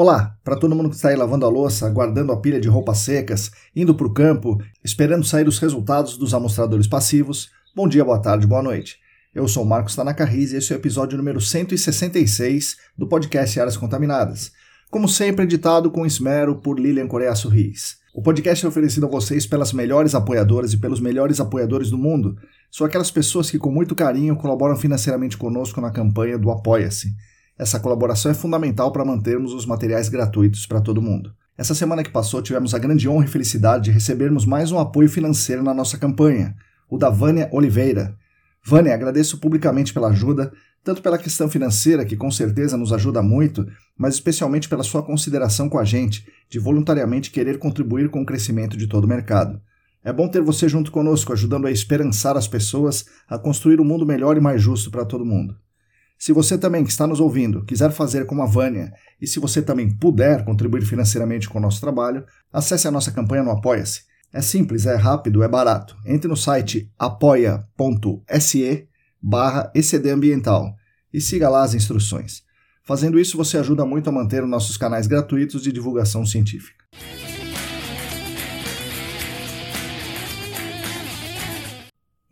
Olá, para todo mundo que está aí lavando a louça, guardando a pilha de roupas secas, indo para o campo, esperando sair os resultados dos amostradores passivos, bom dia, boa tarde, boa noite. Eu sou Marcos Tanaka Riz e esse é o episódio número 166 do podcast Áreas Contaminadas. Como sempre, editado com esmero por Lilian Coreaço Riz. O podcast é oferecido a vocês pelas melhores apoiadoras e pelos melhores apoiadores do mundo. São aquelas pessoas que com muito carinho colaboram financeiramente conosco na campanha do Apoia-se. Essa colaboração é fundamental para mantermos os materiais gratuitos para todo mundo. Essa semana que passou, tivemos a grande honra e felicidade de recebermos mais um apoio financeiro na nossa campanha, o da Vânia Oliveira. Vânia, agradeço publicamente pela ajuda, tanto pela questão financeira, que com certeza nos ajuda muito, mas especialmente pela sua consideração com a gente, de voluntariamente querer contribuir com o crescimento de todo o mercado. É bom ter você junto conosco, ajudando a esperançar as pessoas a construir um mundo melhor e mais justo para todo mundo. Se você também que está nos ouvindo quiser fazer como a Vânia e se você também puder contribuir financeiramente com o nosso trabalho, acesse a nossa campanha no Apoia-se. É simples, é rápido, é barato. Entre no site apoia.se barra ecdambiental e siga lá as instruções. Fazendo isso, você ajuda muito a manter os nossos canais gratuitos de divulgação científica.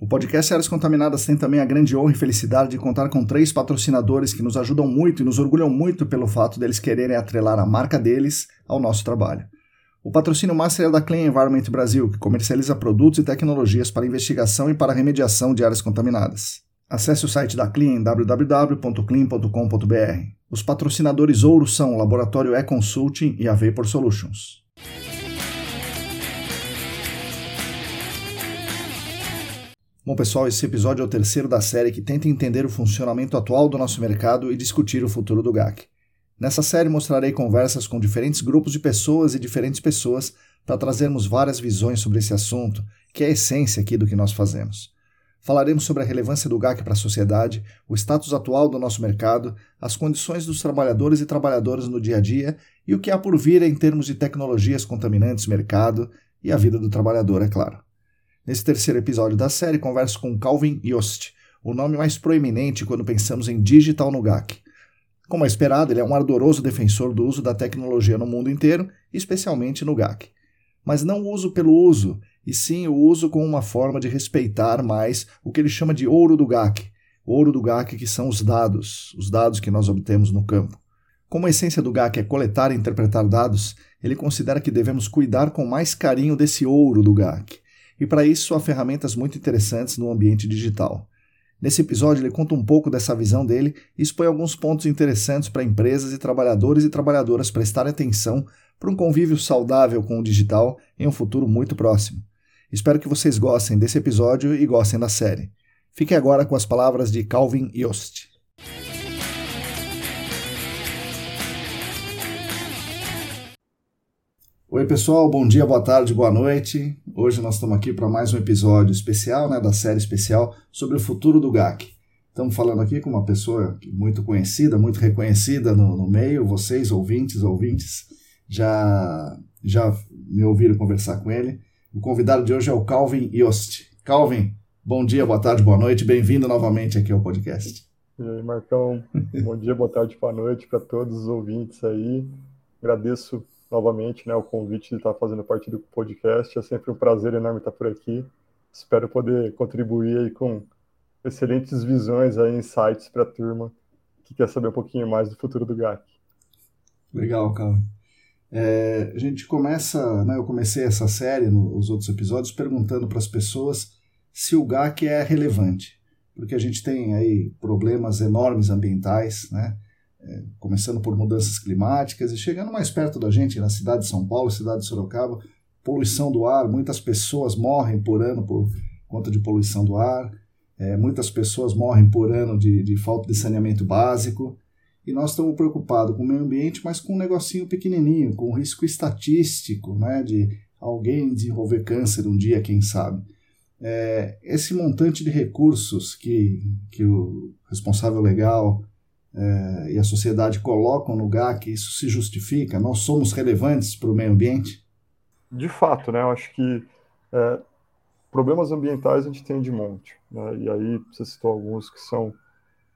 O podcast Áreas Contaminadas tem também a grande honra e felicidade de contar com três patrocinadores que nos ajudam muito e nos orgulham muito pelo fato deles quererem atrelar a marca deles ao nosso trabalho. O patrocínio master é da Clean Environment Brasil, que comercializa produtos e tecnologias para investigação e para remediação de áreas contaminadas. Acesse o site da Clean www.clean.com.br. Os patrocinadores ouro são o Laboratório E-Consulting e a Vapor Solutions. Bom, pessoal, esse episódio é o terceiro da série que tenta entender o funcionamento atual do nosso mercado e discutir o futuro do GAC. Nessa série mostrarei conversas com diferentes grupos de pessoas e diferentes pessoas para trazermos várias visões sobre esse assunto, que é a essência aqui do que nós fazemos. Falaremos sobre a relevância do GAC para a sociedade, o status atual do nosso mercado, as condições dos trabalhadores e trabalhadoras no dia a dia e o que há por vir em termos de tecnologias contaminantes, mercado e a vida do trabalhador, é claro. Nesse terceiro episódio da série, converso com Calvin Yost, o nome mais proeminente quando pensamos em digital no GAC. Como é esperado, ele é um ardoroso defensor do uso da tecnologia no mundo inteiro, especialmente no GAC. Mas não o uso pelo uso, e sim o uso como uma forma de respeitar mais o que ele chama de ouro do GAC. Ouro do GAC que são os dados, os dados que nós obtemos no campo. Como a essência do GAC é coletar e interpretar dados, ele considera que devemos cuidar com mais carinho desse ouro do GAC e para isso há ferramentas muito interessantes no ambiente digital. Nesse episódio, ele conta um pouco dessa visão dele e expõe alguns pontos interessantes para empresas e trabalhadores e trabalhadoras prestarem atenção para um convívio saudável com o digital em um futuro muito próximo. Espero que vocês gostem desse episódio e gostem da série. Fique agora com as palavras de Calvin Yost. Oi, pessoal, bom dia, boa tarde, boa noite. Hoje nós estamos aqui para mais um episódio especial, né, da série especial sobre o futuro do GAC. Estamos falando aqui com uma pessoa muito conhecida, muito reconhecida no, no meio. Vocês, ouvintes, ouvintes, já, já me ouviram conversar com ele. O convidado de hoje é o Calvin Yost. Calvin, bom dia, boa tarde, boa noite. Bem-vindo novamente aqui ao podcast. E aí, Marcão, bom dia, boa tarde, boa noite para todos os ouvintes aí. Agradeço novamente né, o convite de estar fazendo parte do podcast. É sempre um prazer enorme estar por aqui. Espero poder contribuir aí com excelentes visões aí, insights para a turma que quer saber um pouquinho mais do futuro do GAC. Legal, cara. É, a gente começa, né, eu comecei essa série nos outros episódios perguntando para as pessoas se o GAC é relevante, porque a gente tem aí problemas enormes ambientais, né? É, começando por mudanças climáticas e chegando mais perto da gente, na cidade de São Paulo, cidade de Sorocaba, poluição do ar, muitas pessoas morrem por ano por conta de poluição do ar, é, muitas pessoas morrem por ano de, de falta de saneamento básico, e nós estamos preocupados com o meio ambiente, mas com um negocinho pequenininho, com um risco estatístico, né, de alguém desenvolver câncer um dia, quem sabe. É, esse montante de recursos que, que o responsável legal é, e a sociedade colocam no GAC, isso se justifica? Nós somos relevantes para o meio ambiente? De fato, né? Eu acho que é, problemas ambientais a gente tem de monte. Né? E aí você citou alguns que são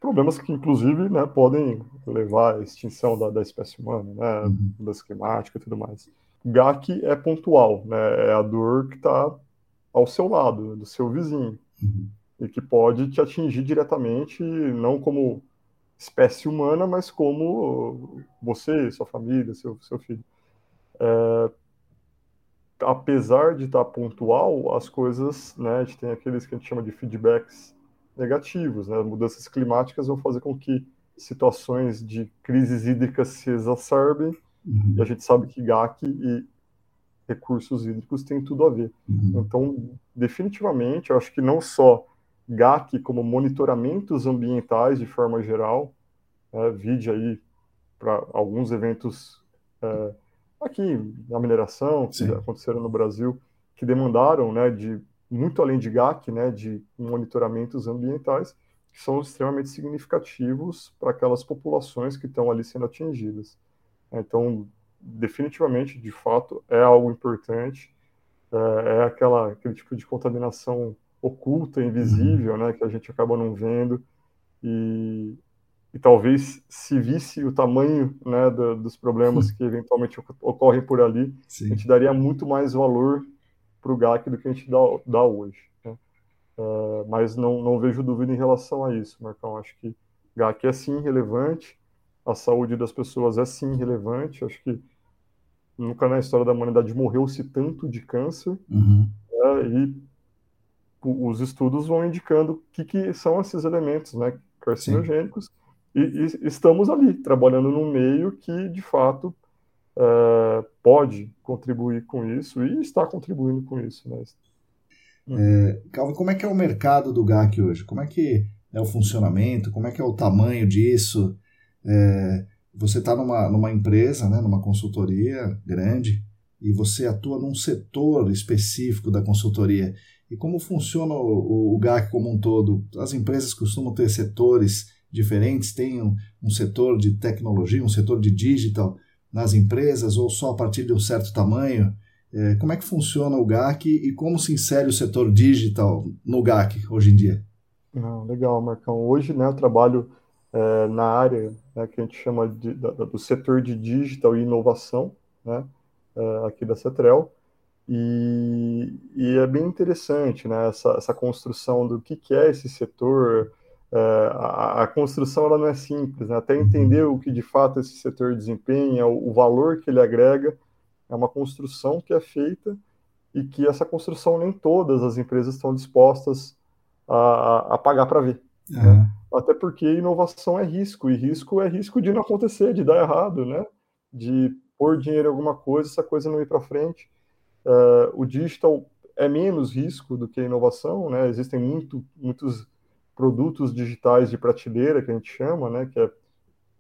problemas que, inclusive, né, podem levar à extinção da, da espécie humana, né? Uhum. mudança climática e tudo mais. GAC é pontual, né? é a dor que está ao seu lado, do seu vizinho, uhum. e que pode te atingir diretamente, não como espécie humana, mas como você, sua família, seu, seu filho. É, apesar de estar pontual, as coisas, né, a gente tem aqueles que a gente chama de feedbacks negativos, né, mudanças climáticas vão fazer com que situações de crises hídricas se exacerbem, uhum. e a gente sabe que GAC e recursos hídricos têm tudo a ver. Uhum. Então, definitivamente, eu acho que não só GAC como monitoramentos ambientais de forma geral, é, vide aí para alguns eventos é, aqui na mineração que Sim. aconteceram no Brasil, que demandaram né, de muito além de GAC, né, de monitoramentos ambientais, que são extremamente significativos para aquelas populações que estão ali sendo atingidas. Então, definitivamente, de fato, é algo importante, é, é aquela, aquele tipo de contaminação oculta, invisível, né, que a gente acaba não vendo, e, e talvez se visse o tamanho né, do, dos problemas que eventualmente ocorrem por ali, Sim. a gente daria muito mais valor para o GAC do que a gente dá, dá hoje. Né? Uh, mas não, não vejo dúvida em relação a isso, Marcão. Acho que GAC é sim relevante, a saúde das pessoas é sim relevante. Acho que nunca na história da humanidade morreu-se tanto de câncer, uhum. né, e os estudos vão indicando o que, que são esses elementos né, carcinogênicos, e, e, estamos ali, trabalhando num meio que, de fato, é, pode contribuir com isso e está contribuindo com isso. Né? É, Calvin, como é que é o mercado do GAC hoje? Como é que é o funcionamento? Como é que é o tamanho disso? É, você está numa, numa empresa, né, numa consultoria grande, e você atua num setor específico da consultoria. E como funciona o, o GAC como um todo? As empresas costumam ter setores diferentes, tem um, um setor de tecnologia, um setor de digital nas empresas, ou só a partir de um certo tamanho? É, como é que funciona o GAC e como se insere o setor digital no GAC hoje em dia? Ah, legal, Marcão. Hoje né, eu trabalho é, na área né, que a gente chama de, da, do setor de digital e inovação, né, é, aqui da Cetrel, e, e, é bem interessante né, essa, essa construção do que, que é esse setor. É, a, a, construção ela não é simples, né, até entender o que de fato esse setor desempenha, o, o valor que ele agrega, é uma construção que é feita e que essa construção nem todas as empresas estão dispostas a, a pagar para ver. Uhum. Né? Até porque inovação é risco, e risco é risco de não acontecer, de dar errado, né? De pôr dinheiro em alguma coisa, essa coisa não ir para frente. Uh, o digital é menos risco do que a inovação, né? Existem muito, muitos produtos digitais de prateleira, que a gente chama, né? Que é,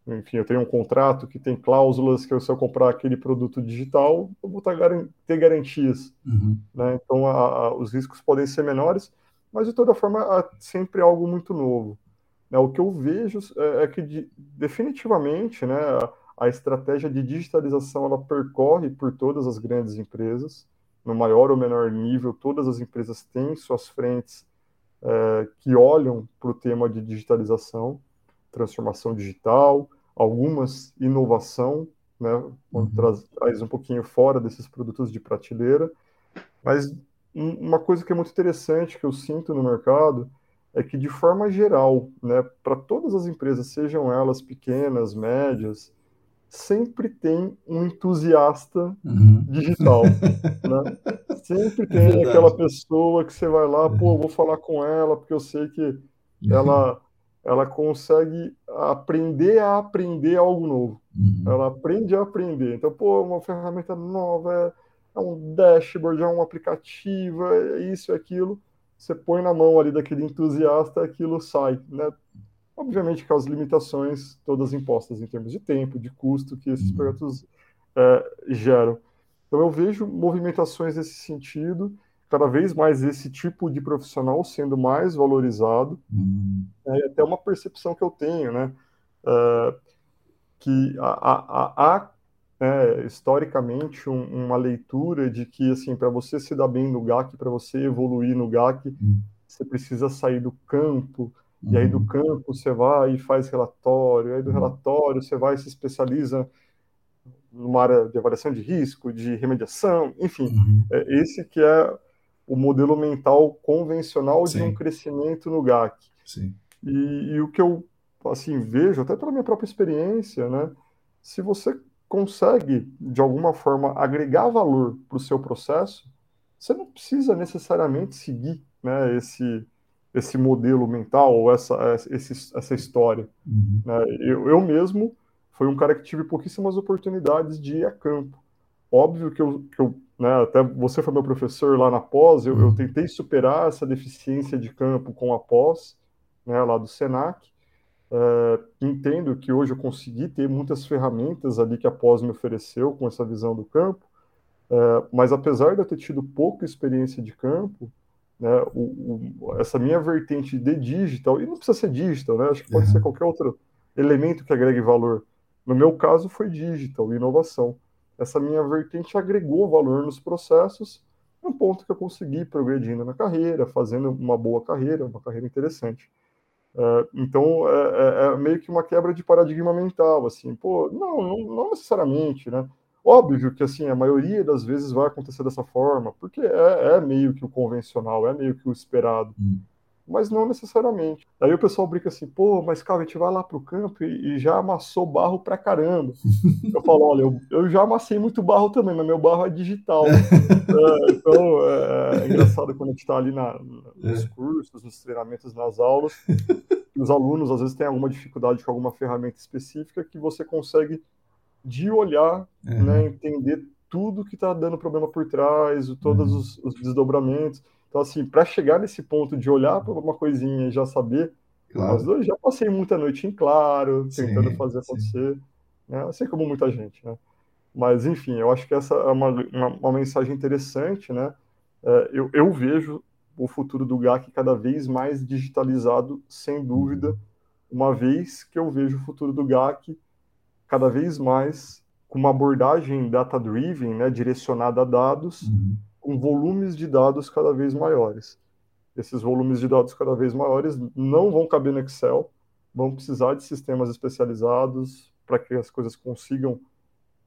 enfim, eu tenho um contrato que tem cláusulas que se eu comprar aquele produto digital, eu vou tá ter garantias, uhum. né? Então, a, a, os riscos podem ser menores, mas de toda forma, há sempre algo muito novo. Né, o que eu vejo é, é que de, definitivamente né, a, a, estratégia de digitalização ela percorre por todas as grandes empresas, no maior ou menor nível, todas as empresas têm suas frentes é, que olham para o tema de digitalização, transformação digital, algumas inovação, né, uhum. traz, traz um pouquinho fora desses produtos de prateleira, mas uma coisa que é muito interessante que eu sinto no mercado é que, de forma geral, né, para todas as empresas, sejam elas pequenas, médias, sempre tem um entusiasta uhum. digital. Né? Sempre é tem é aquela pessoa que você vai lá, pô, vou falar com ela, porque eu sei que uhum. ela, ela consegue aprender a aprender algo novo. Uhum. Ela aprende a aprender. Então, pô, uma ferramenta nova, é, é um dashboard, é um aplicativo, é isso, é aquilo você põe na mão ali daquele entusiasta, aquilo sai, né? Obviamente com as limitações todas impostas em termos de tempo, de custo que esses uhum. projetos é, geram. Então eu vejo movimentações nesse sentido, cada vez mais esse tipo de profissional sendo mais valorizado, uhum. é até uma percepção que eu tenho, né? É, que a é, historicamente um, uma leitura de que assim para você se dar bem no GAC, para você evoluir no GAC, uhum. você precisa sair do campo. E aí do uhum. campo você vai e faz relatório, aí do uhum. relatório você vai e se especializa numa área de avaliação de risco, de remediação, enfim, uhum. é esse que é o modelo mental convencional Sim. de um crescimento no GAC. Sim. E, e o que eu assim vejo até pela minha própria experiência, né? Se você consegue, de alguma forma, agregar valor para o seu processo, você não precisa necessariamente seguir né, esse, esse modelo mental ou essa, esse, essa história. Uhum. Né? Eu, eu mesmo fui um cara que tive pouquíssimas oportunidades de ir a campo. Óbvio que eu, que eu né, até você foi meu professor lá na pós, eu, eu uhum. tentei superar essa deficiência de campo com a pós, né, lá do SENAC, Uh, entendo que hoje eu consegui ter muitas ferramentas ali que a pós me ofereceu com essa visão do campo, uh, mas apesar de eu ter tido pouca experiência de campo, né, o, o, essa minha vertente de digital, e não precisa ser digital, né, acho que pode uhum. ser qualquer outro elemento que agregue valor. No meu caso foi digital, inovação. Essa minha vertente agregou valor nos processos, um ponto que eu consegui progredindo na carreira, fazendo uma boa carreira, uma carreira interessante. Uh, então é, é, é, meio que uma quebra de paradigma mental, assim, pô, não, não, não, necessariamente, né? Óbvio que assim a maioria das vezes vai acontecer dessa forma, porque é, é meio que o convencional, é meio que o esperado. Hum mas não necessariamente. Aí o pessoal brinca assim, pô, mas cara, a gente vai lá pro campo e, e já amassou barro pra caramba. eu falo, olha, eu, eu, já amassei muito barro também, mas meu barro é digital. é, então, é, é, engraçado quando a gente tá ali na, nos é. cursos, nos treinamentos, nas aulas, os alunos às vezes têm alguma dificuldade com alguma ferramenta específica que você consegue, de olhar, uhum. né, entender tudo que está dando problema por trás, todos uhum. os, os desdobramentos. Então, assim, para chegar nesse ponto de olhar para uma coisinha e já saber, claro. já passei muita noite em claro, tentando sim, fazer acontecer, né? assim como muita gente, né? Mas, enfim, eu acho que essa é uma, uma, uma mensagem interessante, né? É, eu, eu vejo o futuro do GAC cada vez mais digitalizado, sem dúvida, uma vez que eu vejo o futuro do GAC cada vez mais com uma abordagem data-driven, né, direcionada a dados, uhum com volumes de dados cada vez maiores. Esses volumes de dados cada vez maiores não vão caber no Excel, vão precisar de sistemas especializados para que as coisas consigam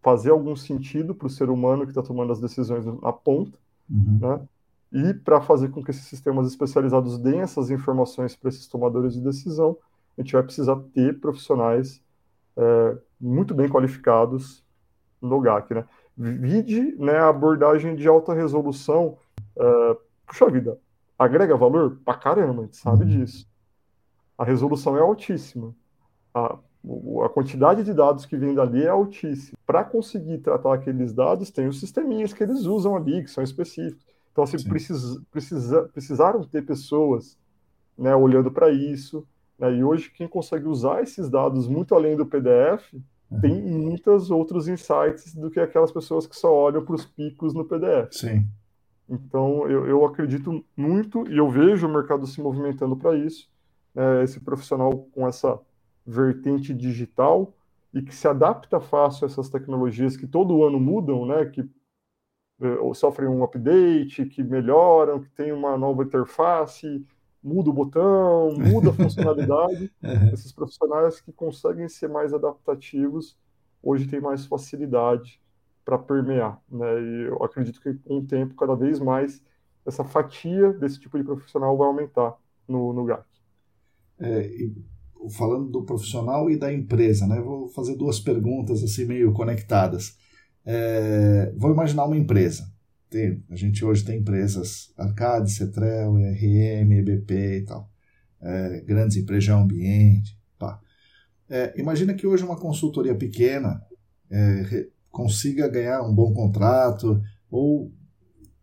fazer algum sentido para o ser humano que está tomando as decisões na ponta, uhum. né? E para fazer com que esses sistemas especializados deem essas informações para esses tomadores de decisão, a gente vai precisar ter profissionais é, muito bem qualificados no GAC, né? Vide né, a abordagem de alta resolução. Uh, puxa vida, agrega valor? Pra caramba, a gente sabe uhum. disso. A resolução é altíssima. A, a quantidade de dados que vem dali é altíssima. Para conseguir tratar aqueles dados, tem os sisteminhas que eles usam ali, que são específicos. Então, assim, precisa, precisa, precisaram ter pessoas né, olhando para isso. Né, e hoje, quem consegue usar esses dados muito além do PDF tem muitos outros insights do que aquelas pessoas que só olham para os picos no PDF. Sim. Então, eu, eu acredito muito e eu vejo o mercado se movimentando para isso. né, esse profissional com essa vertente digital e que se adapta fácil a essas tecnologias que todo ano mudam, né, que uh, sofrem um update, que melhoram, que tem uma nova interface, muda o botão, muda a funcionalidade. Esses profissionais que conseguem ser mais adaptativos hoje têm mais facilidade para permear, né? E eu acredito que com o tempo, cada vez mais, essa fatia desse tipo de profissional vai aumentar no, no GAC. É, falando do profissional e da empresa, né? Vou fazer duas perguntas assim meio conectadas. É, vou imaginar uma empresa. A gente hoje tem empresas Arcade, Cetrel, RM, EBP e tal. É, grandes empresas de ambiente. Pá. É, imagina que hoje uma consultoria pequena é, consiga ganhar um bom contrato ou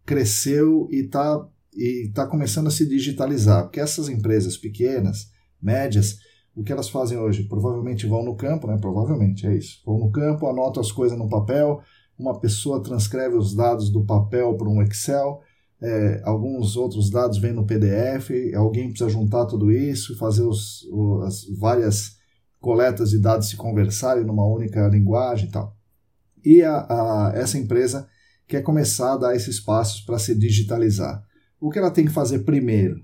cresceu e está e tá começando a se digitalizar. Porque essas empresas pequenas, médias, o que elas fazem hoje? Provavelmente vão no campo, né? Provavelmente, é isso. Vão no campo, anotam as coisas no papel, uma pessoa transcreve os dados do papel para um Excel, é, alguns outros dados vêm no PDF, alguém precisa juntar tudo isso, fazer os, as várias coletas de dados se conversarem numa única linguagem e tal. E a, a, essa empresa quer começar a dar esses passos para se digitalizar. O que ela tem que fazer primeiro?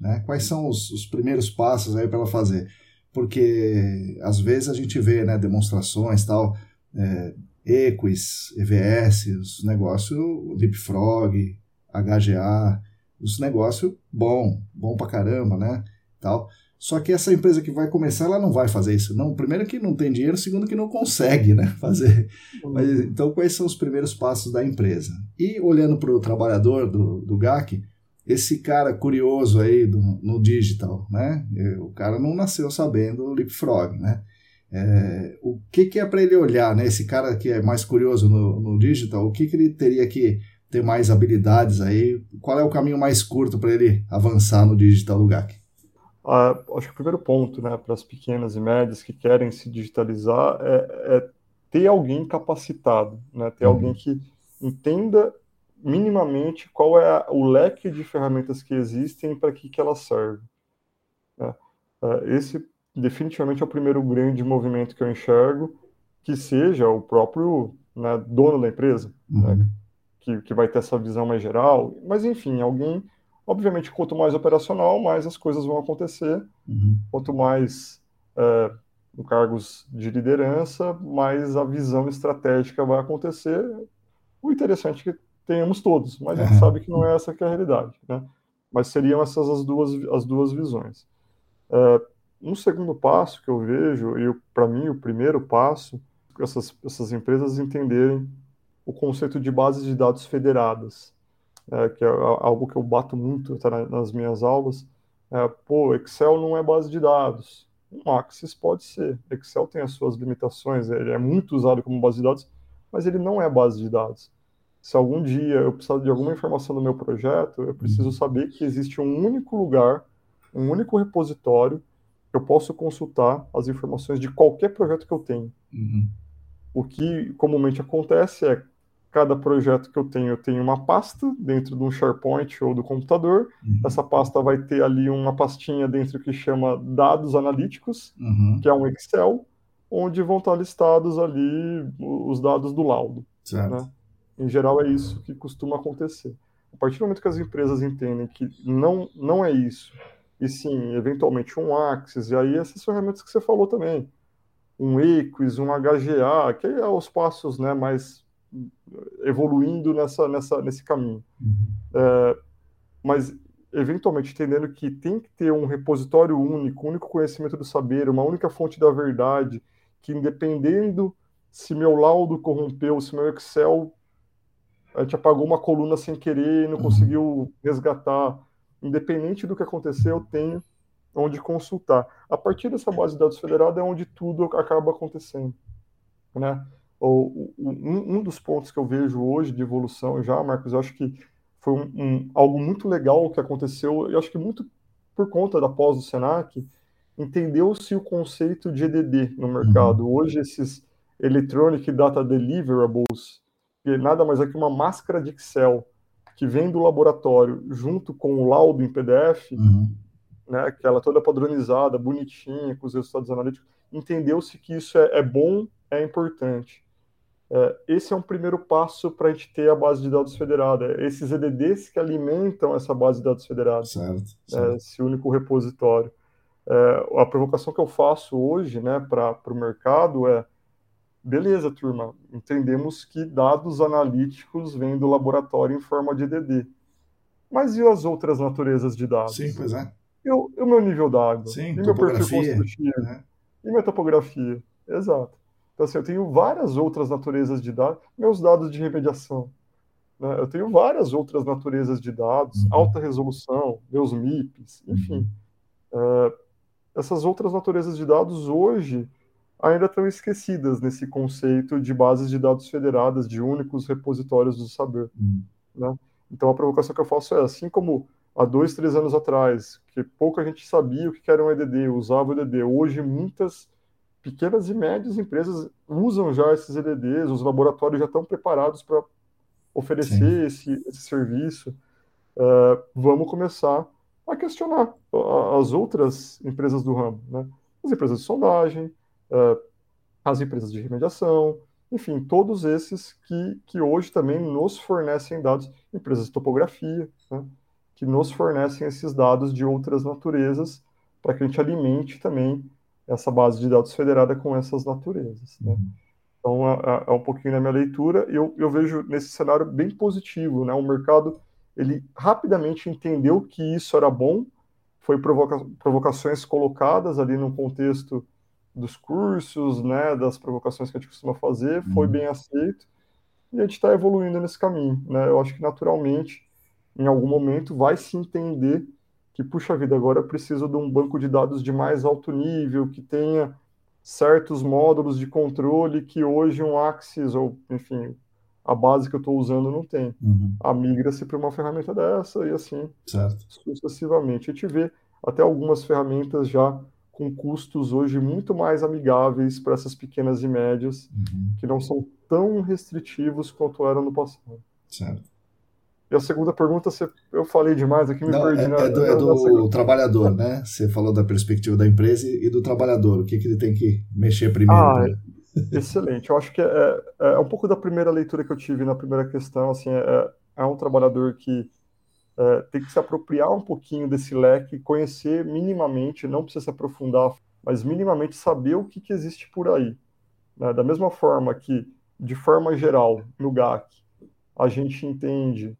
Né? Quais são os, os primeiros passos aí para ela fazer? Porque às vezes a gente vê né, demonstrações tal, é, Equis, EVS, os negócios, Leapfrog, HGA, os negócios bom, bom pra caramba, né? Tal. Só que essa empresa que vai começar, ela não vai fazer isso. Não, primeiro que não tem dinheiro, segundo que não consegue, né, fazer. Mas, então, quais são os primeiros passos da empresa? E olhando para o trabalhador do, do GAC, esse cara curioso aí do, no digital, né? O cara não nasceu sabendo o Leapfrog, né? É, o que, que é para ele olhar, né? Esse cara que é mais curioso no, no digital, o que, que ele teria que ter mais habilidades aí? Qual é o caminho mais curto para ele avançar no digital do GAC? Ah, acho que o primeiro ponto, né, para as pequenas e médias que querem se digitalizar é, é ter alguém capacitado, né? Ter uhum. alguém que entenda minimamente qual é o leque de ferramentas que existem e para que, que elas servem. Né? É, esse definitivamente é o primeiro grande movimento que eu enxergo, que seja o próprio né, dono da empresa, né? uhum. né? que, que vai ter essa visão mais geral, mas enfim, alguém, obviamente, quanto mais operacional, mais as coisas vão acontecer, uhum. quanto mais é, cargos de liderança, mais a visão estratégica vai acontecer. O interessante é que tenhamos todos, mas a gente sabe que não é essa que é a realidade, né? Mas seriam essas as duas, as duas visões. É, um segundo passo que eu vejo, e para mim o primeiro passo, essas, essas empresas entenderem o conceito de bases de dados federadas, é, que é algo que eu bato muito tá, nas minhas aulas. É, pô, Excel não é base de dados. Um Axis pode ser. Excel tem as suas limitações, ele é muito usado como base de dados, mas ele não é base de dados se algum dia eu precisar de alguma informação do meu projeto, eu preciso uhum. saber que existe um único lugar, um único repositório eu posso consultar as informações de qualquer projeto que eu tenho. Uhum. O que comumente acontece é cada projeto que eu tenho, eu tenho uma pasta dentro de um SharePoint ou do computador. Uhum. Essa pasta vai ter ali uma pastinha dentro que chama dados analíticos, uhum. que é um Excel, onde vão estar listados ali os dados do laudo. Né? Em geral, é isso que costuma acontecer. A partir do momento que as empresas entendem que não, não é isso, e sim, eventualmente, um Axis, e aí essas ferramentas que você falou também, um Equis, um HGA, que é os passos né, mais evoluindo nessa, nessa, nesse caminho. Uhum. É, mas, eventualmente, entendendo que tem que ter um repositório único, um único conhecimento do saber, uma única fonte da verdade, que independendo se meu laudo corrompeu, se meu Excel a gente apagou uma coluna sem querer e não uhum. conseguiu resgatar. Independente do que aconteceu, eu tenho onde consultar. A partir dessa base de dados federada é onde tudo acaba acontecendo. Né? O, um, um, dos pontos que eu vejo hoje de evolução já, Marcos, eu acho que foi um, um, algo muito legal que aconteceu, eu acho que muito por conta da pós do Senac, entendeu-se o conceito de EDD no mercado. Uhum. Hoje, esses Electronic Data Deliverables, que nada mais é que uma máscara de Excel que vem do laboratório junto com o laudo em PDF, uhum. né, que ela é toda padronizada, bonitinha, com os resultados analíticos, entendeu-se que isso é, é, bom, é importante. É, esse é um primeiro passo para a gente ter a base de dados federada. Esses EDDs que alimentam essa base de dados federada, certo, é, certo. esse único repositório. É, a provocação que eu faço hoje né, para o mercado é beleza, turma, entendemos que dados analíticos vêm do laboratório em forma de EDD. Mas e as outras naturezas de dados? Sim, pois é. E o, e o meu nível d'água? Sim, e meu perfil construtivo? né? E minha topografia? Exato. Então, assim, eu tenho várias outras naturezas de dados, meus dados de remediação. né? Eu tenho várias outras naturezas de dados, Uhum. alta resolução, meus MIPs, enfim. É, essas outras naturezas de dados hoje ainda estão esquecidas nesse conceito de bases de dados federadas, de únicos repositórios do saber. Hum. né? Então a provocação que eu faço é, assim como há dois, três anos atrás, que pouca gente sabia o que era um EDD, usava o EDD, hoje muitas pequenas e médias empresas usam já esses EDDs, os laboratórios já estão preparados para oferecer esse, esse serviço. É, vamos começar a questionar as outras empresas do ramo, né? As empresas de sondagem, é, as empresas de remediação, enfim, todos esses que, que hoje também nos fornecem dados, empresas de topografia, né? que nos fornecem esses dados de outras naturezas para que a gente alimente também essa base de dados federada com essas naturezas. Né? Então, é, um pouquinho na minha leitura, e eu, eu vejo nesse cenário bem positivo, né? O mercado, ele rapidamente entendeu que isso era bom, foi provoca provocações colocadas ali no contexto dos cursos, né, das provocações que a gente costuma fazer, foi Uhum. bem aceito, e a gente está evoluindo nesse caminho, né? Eu acho que naturalmente, em algum momento, vai se entender que, puxa vida, agora eu preciso de um banco de dados de mais alto nível, que tenha certos módulos de controle que hoje um Axis, ou enfim, a base que eu estou usando não tem. Uhum. A migra-se para uma ferramenta dessa e assim Certo. sucessivamente. A gente vê até algumas ferramentas já com custos hoje muito mais amigáveis para essas pequenas e médias, Uhum. que não são tão restritivos quanto eram no passado. Certo. E a segunda pergunta, eu falei demais aqui, me Não, perdi é, na, é do, é do trabalhador, né? Você falou da perspectiva da empresa e do trabalhador. O que, que ele tem que mexer primeiro? Ah, né? Excelente. Eu acho que é, é, é um pouco da primeira leitura que eu tive na primeira questão. Assim, é, é um trabalhador que é, tem que se apropriar um pouquinho desse leque, conhecer minimamente, não precisa se aprofundar, mas minimamente saber o que, que existe por aí. né? Da mesma forma que, de forma geral, no GAC, a gente entende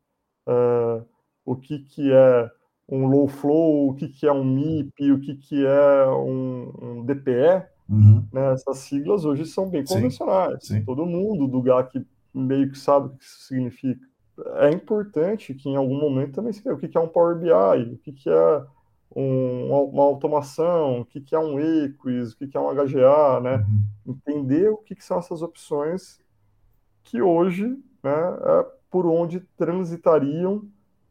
é, o que, que é um low flow, o que, que é um MIP, o que, que é um, um DPE, Uhum. né, essas siglas hoje são bem Sim, convencionais. sim. Todo mundo do GAC meio que sabe o que isso significa. É importante que em algum momento também se o que é um Power BI, o que é um- uma automação, o que é um Equis, o que é um HGA, né? Uhum. Entender o que são essas opções que hoje, né, é por onde transitariam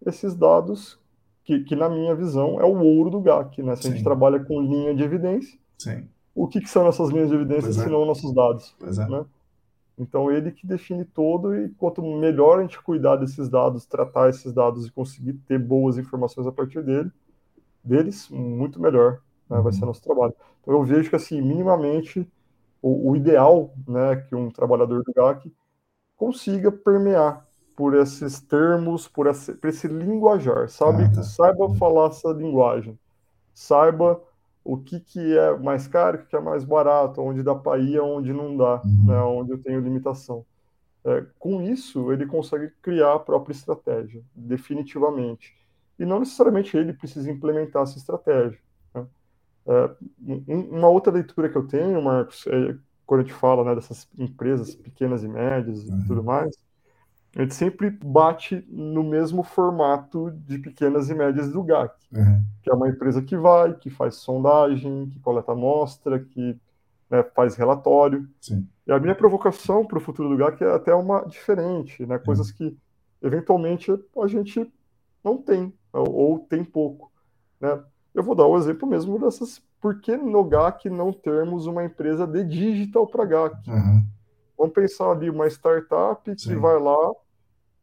esses dados que, que na minha visão é o ouro do GAC, né? Se a gente Sim. trabalha com linha de evidência, Sim, o que, que são essas linhas de evidência Pois é. se não nossos dados? pois é. Né? Então, ele que define todo, e quanto melhor a gente cuidar desses dados, tratar esses dados e conseguir ter boas informações a partir dele, deles, muito melhor né, vai Uhum. ser nosso trabalho. Então, eu vejo que, assim, minimamente, o, o ideal né, que um trabalhador do GAC consiga permear por esses termos, por esse, por esse linguajar, sabe? Ah, tá. Saiba falar essa linguagem, saiba o que, que é mais caro, o que, que é mais barato, onde dá para ir, onde não dá, Uhum. né, onde eu tenho limitação. É, com isso, ele consegue criar a própria estratégia, definitivamente. E não necessariamente ele precisa implementar essa estratégia. né? É, um- uma outra leitura que eu tenho, Marcos, é, quando a gente fala né, dessas empresas pequenas e médias e Uhum. tudo mais, a gente sempre bate no mesmo formato de pequenas e médias do GAC Uhum. que é uma empresa que vai, que faz sondagem, que coleta amostra, que né, faz relatório. Sim. E a minha provocação para o futuro do GAC é até uma diferente, né? Coisas que eventualmente a gente não tem ou, tem pouco, né? Eu vou dar o exemplo mesmo dessas. Por que no GAC não termos uma empresa de digital para GAC? Uhum. Vamos pensar ali uma startup que Sim. vai lá,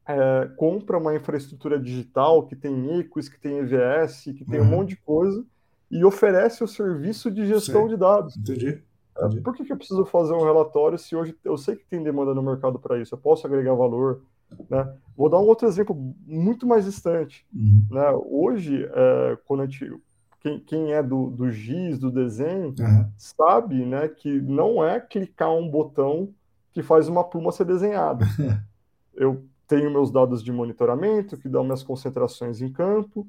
é, compra uma infraestrutura digital que tem Equis, que tem EVS, que tem um Uhum. monte de coisa, e oferece o serviço de gestão Sim. de dados. Entendi. É, Entendi. Por que, que eu preciso fazer um relatório se hoje eu sei que tem demanda no mercado para isso? Eu posso agregar valor. Né? Vou dar um outro exemplo muito mais distante. Uhum. Né? Hoje, é, quando a gente, quem, quem, é do, do GIS, do desenho, uhum. sabe né, que não é clicar um botão que faz uma pluma ser desenhada. eu tenho meus dados de monitoramento, que dão minhas concentrações em campo.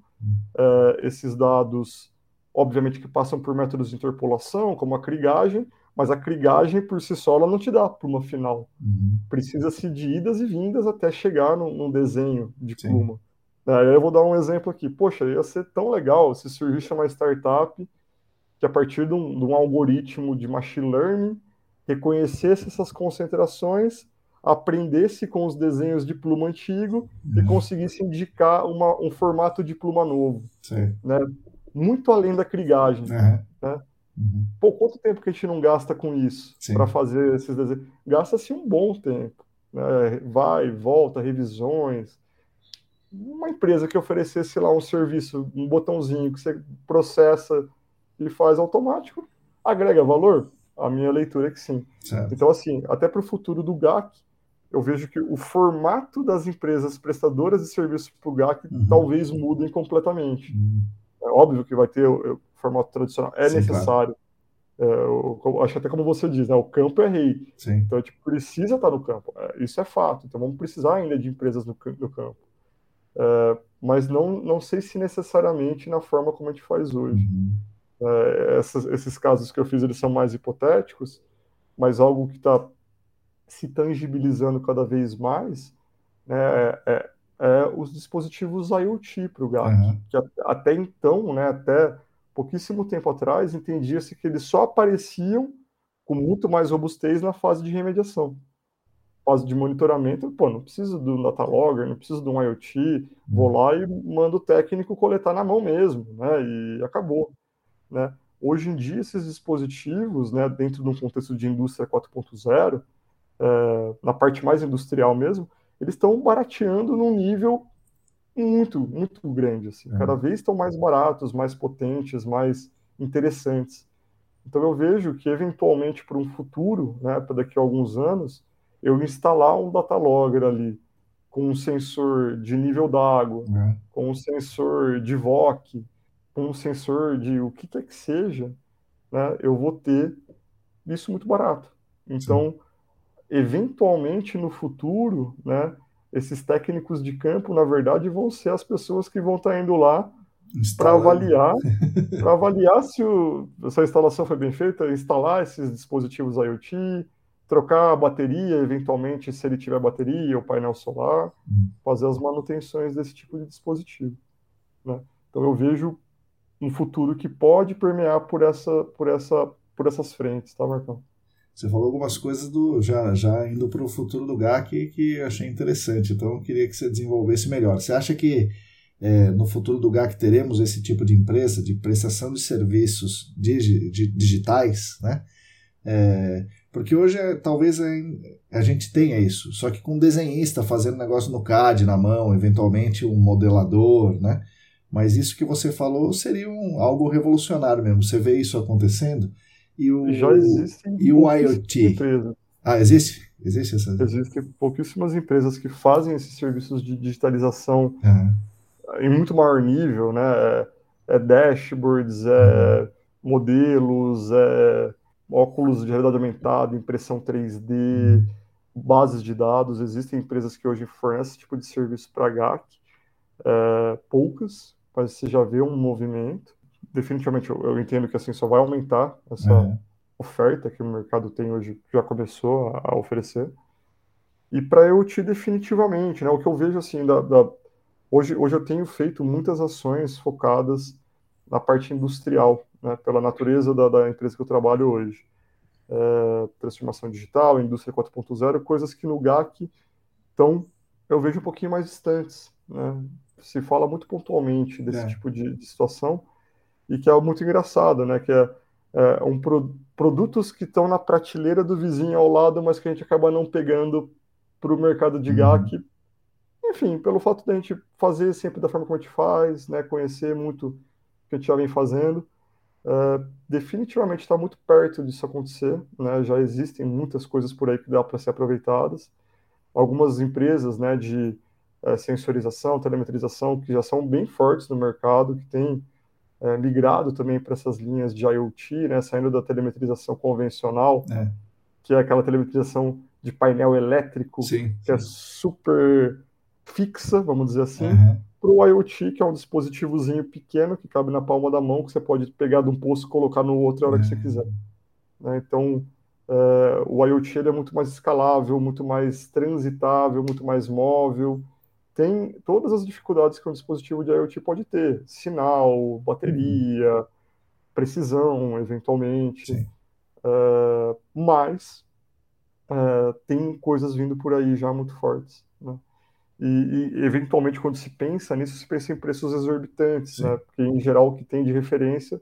É, esses dados, obviamente, que passam por métodos de interpolação, como a crigagem, mas a crigagem por si só ela não te dá a pluma final. Uhum. Precisa-se de idas e vindas até chegar num, desenho de Sim. pluma. Aí eu vou dar um exemplo aqui. Poxa, ia ser tão legal se surgisse uma startup que, a partir de um, de um algoritmo de machine learning, reconhecesse essas concentrações, aprendesse com os desenhos de pluma antigo uhum. e conseguisse indicar uma, um formato de pluma novo. Sim. Né? Muito além da crigagem. Uhum. Né? Uhum. Pô, quanto tempo que a gente não gasta com isso para fazer esses desenhos? Gasta-se um bom tempo. Né? Vai, volta, revisões. Uma empresa que oferecesse lá um serviço, um botãozinho que você processa e faz automático, agrega valor? A minha leitura é que sim. Certo. Então, assim, até para o futuro do GAC, eu vejo que o formato das empresas prestadoras de serviços para o GAC uhum. talvez mudem completamente. Uhum. É óbvio que vai ter o, formato tradicional, é Sim, necessário. Claro. É, eu, acho até como você diz, né, o campo é rei. Sim. Então a gente precisa estar no campo. É, isso é fato. Então vamos precisar ainda de empresas no, no campo. É, mas não, não sei se necessariamente na forma como a gente faz hoje. Uhum. É, essas, esses casos que eu fiz eles são mais hipotéticos, mas algo que está se tangibilizando cada vez mais né, é, é é, os dispositivos IoT para o GAC, uhum. que até então, né, até pouquíssimo tempo atrás, entendia-se que eles só apareciam com muito mais robustez na fase de remediação. Fase de monitoramento, pô, não preciso do data logger, não preciso de um IoT, vou lá e mando o técnico coletar na mão mesmo, né, e acabou, né. Hoje em dia, esses dispositivos, né, dentro de um contexto de indústria 4.0, é, na parte mais industrial mesmo, eles estão barateando num nível muito, muito grande. Assim. É. Cada vez estão mais baratos, mais potentes, mais interessantes. Então eu vejo que, eventualmente, para um futuro, né, para daqui a alguns anos, eu instalar um data logger ali, com um sensor de nível d'água, é. com um sensor de VOC, com um sensor de o que quer que seja, né, eu vou ter isso muito barato. Então, Sim eventualmente no futuro, né, esses técnicos de campo, na verdade, vão ser as pessoas que vão estar indo lá para avaliar, para avaliar se, o, se a instalação foi bem feita, instalar esses dispositivos IoT, trocar a bateria, eventualmente, se ele tiver bateria ou painel solar, hum. fazer as manutenções desse tipo de dispositivo. Né? Então eu vejo um futuro que pode permear por essa, por essa, por essas frentes, tá, Marcão? Você falou algumas coisas do já, já indo para o futuro do GAC que eu achei interessante, então eu queria que você desenvolvesse melhor. Você acha que é, no futuro do GAC teremos esse tipo de empresa de prestação de serviços digi, de, digitais, né? É, porque hoje é, talvez a, a gente tenha isso, só que com um desenhista fazendo negócio no CAD na mão, eventualmente um modelador, né? Mas isso que você falou seria um, algo revolucionário mesmo. Você vê isso acontecendo? E o, Já existem e o IoT. Empresas. Ah, existe? Existe essa? Existem pouquíssimas empresas que fazem esses serviços de digitalização uhum. em muito maior nível, né? É, é dashboards, é modelos, é óculos de realidade aumentada, impressão 3D, uhum. bases de dados. Existem empresas que hoje fornecem esse tipo de serviço para GAC, é, poucas, mas você já vê um movimento definitivamente eu, eu, entendo que assim só vai aumentar essa uhum. oferta que o mercado tem hoje, já começou a, a oferecer. E para eu te definitivamente, né, o que eu vejo assim da, da, hoje hoje eu tenho feito muitas ações focadas na parte industrial, né, pela natureza da, da, empresa que eu trabalho hoje. É, transformação digital, indústria 4.0, coisas que no GAC estão, eu vejo um pouquinho mais distantes. Né? Se fala muito pontualmente desse é. tipo de, de situação, e que é muito engraçado, né? Que é, é um pro, produtos que estão na prateleira do vizinho ao lado, mas que a gente acaba não pegando para o mercado de GAC. Uhum. Enfim, pelo fato da gente fazer sempre da forma como a gente faz, né? Conhecer muito o que a gente já vem fazendo. uh, definitivamente está muito perto disso acontecer, né? Já existem muitas coisas por aí que dá para ser aproveitadas. Algumas empresas, né, de uh, sensorização, telemetrização, que já são bem fortes no mercado, que têm uh, migrado também para essas linhas de IoT, né, saindo da telemetrização convencional, é. que é aquela telemetrização de painel elétrico, sim, que é sim. é super fixa, vamos dizer assim, uhum. para o IoT, que é um dispositivozinho pequeno que cabe na palma da mão, que você pode pegar de um posto e colocar no outro a hora uhum. que você quiser. Né? Então, é, o IoT é muito mais escalável, muito mais transitável, muito mais móvel. Tem todas as dificuldades que um dispositivo de IoT pode ter: sinal, bateria, uhum. precisão, eventualmente. É, mas é, tem coisas vindo por aí já muito fortes. Né? E, e, eventualmente, quando se pensa nisso, se pensa em preços exorbitantes, né? porque em geral o que tem de referência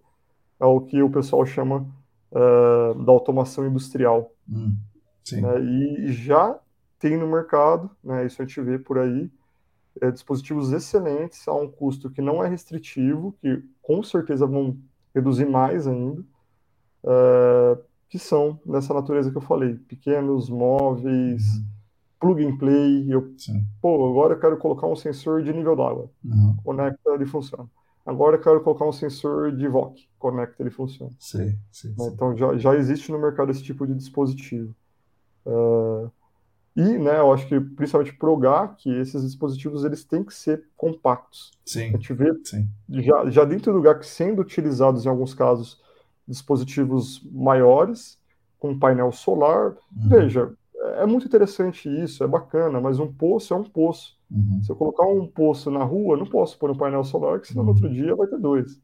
é o que o pessoal chama uh, da automação industrial. Hum, né? E já tem no mercado, né? isso a gente vê por aí, é, dispositivos excelentes a um custo que não é restritivo, que com certeza vão reduzir mais ainda, uh, que são dessa natureza que eu falei, pequenos, móveis. Uhum plug and play. Eu, pô, agora eu quero colocar um sensor de nível d'água. Uhum. Conecta, ele funciona. Agora eu quero colocar um sensor de VOC. Conecta, ele funciona. Sim, sim, né, Então já, já existe no mercado esse tipo de dispositivo. Uh, e, né, eu acho que principalmente pro GAC, esses dispositivos eles têm que ser compactos. Sim, a gente vê sim. Já, já dentro do GAC sendo utilizados em alguns casos dispositivos maiores, com painel solar. Uhum. Veja, é muito interessante isso, é bacana, mas um poço é um poço. Uhum. Se eu colocar um poço na rua, não posso pôr um painel solar, que senão uhum. no outro dia vai ter dois.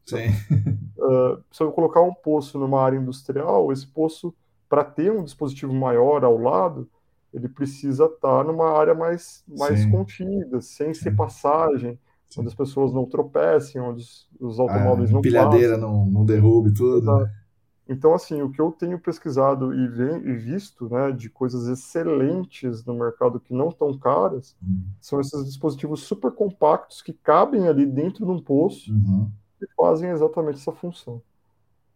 Uh, se eu colocar um poço numa área industrial, esse poço, para ter um dispositivo maior ao lado, ele precisa estar numa área mais, mais contida, sem ser passagem, Sim. onde as pessoas não tropecem, onde os, os automóveis ah, não pilhadeira não, não derrube tudo. Né? Então, assim, o que eu tenho pesquisado e, e visto né, de coisas excelentes no mercado que não estão caras uhum. são esses dispositivos super compactos que cabem ali dentro de um poço uhum. e fazem exatamente essa função.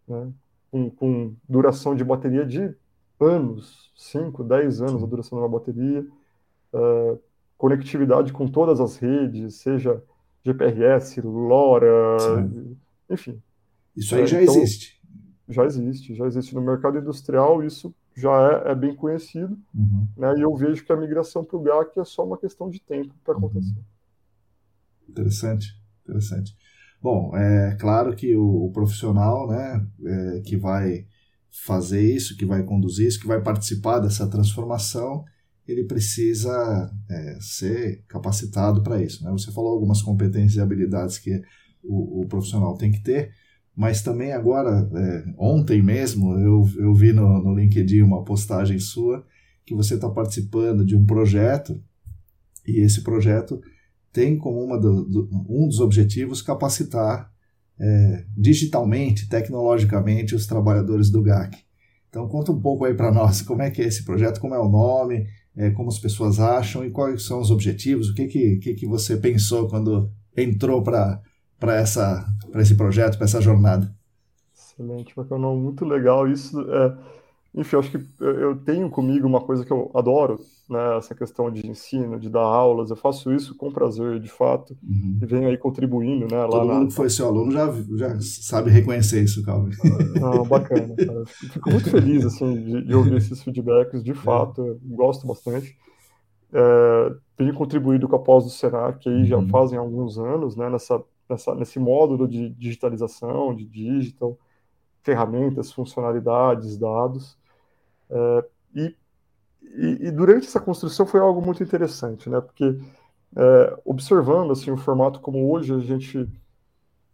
Né? Com, com, duração de bateria de anos 5, 10 anos a duração de uma bateria, uh, conectividade com todas as redes, seja GPRS, LoRa, Sim. enfim. Isso aí é, já então, existe já existe, já existe no mercado industrial, isso já é, é bem conhecido, uhum. né? E eu vejo que a migração para o GAC é só uma questão de tempo para uhum. acontecer. Interessante, interessante. Bom, é claro que o, o profissional, né, é, que vai fazer isso, que vai conduzir isso, que vai participar dessa transformação, ele precisa é, ser capacitado para isso. Né? Você falou algumas competências e habilidades que o, o profissional tem que ter, mas também agora, é, ontem mesmo, eu, eu vi no, no LinkedIn uma postagem sua que você está participando de um projeto e esse projeto tem como do, do, um dos objetivos capacitar é, digitalmente, tecnologicamente, os trabalhadores do GAC. Então conta um pouco aí para nós como é que é esse projeto, como é o nome, é, como as pessoas acham e quais são os objetivos, o que, que, que, que você pensou quando entrou para esse projeto, para essa jornada. Excelente, bacana, muito legal isso. É, enfim, acho que eu tenho comigo uma coisa que eu adoro, né, essa questão de ensino, de dar aulas. Eu faço isso com prazer, de fato, uhum. e venho aí contribuindo, né, lá Todo na... mundo que foi seu aluno já, já sabe reconhecer isso, Calvin. Não, bacana, cara. Fico muito feliz, assim, de, de ouvir esses feedbacks, de fato, é. gosto bastante. É, tenho contribuído com a pós do Senac aí já uhum. fazem alguns anos, né, nessa nessa, nesse módulo de digitalização, de digital, ferramentas, funcionalidades, dados. É, e, e, e, durante essa construção foi algo muito interessante, né? Porque é, observando assim o formato como hoje a gente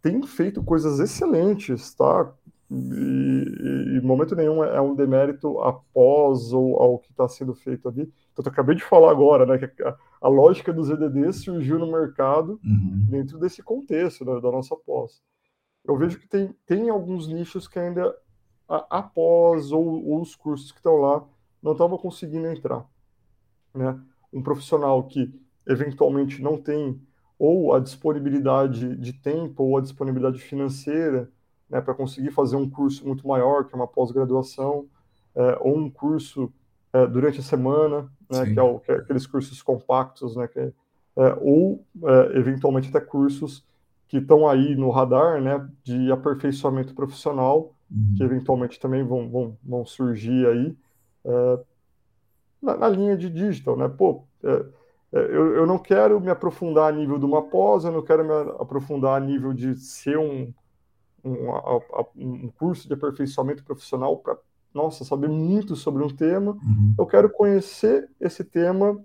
tem feito coisas excelentes, tá? E, em momento nenhum é, é um demérito após ou ao que está sendo feito ali. Então, eu acabei de falar agora, né? Que a, a lógica dos EDD surgiu no mercado uhum. dentro desse contexto né, da nossa pós. Eu vejo que tem, tem alguns nichos que ainda após ou, ou os cursos que estão lá não estavam conseguindo entrar. Né? Um profissional que eventualmente não tem ou a disponibilidade de tempo ou a disponibilidade financeira né, para conseguir fazer um curso muito maior, que é uma pós-graduação, é, ou um curso é, durante a semana, né, que é, o, que, é, aqueles cursos compactos, né, que é, é ou é, eventualmente até cursos que estão aí no radar, né, de aperfeiçoamento profissional, uhum. que eventualmente também vão, vão, vão surgir aí na, na, linha de digital, né? Pô, eu, eu não quero me aprofundar a nível de uma pós, eu não quero me aprofundar a nível de ser um, um, um curso de aperfeiçoamento profissional para nossa, saber muito sobre um tema, uhum. eu quero conhecer esse tema,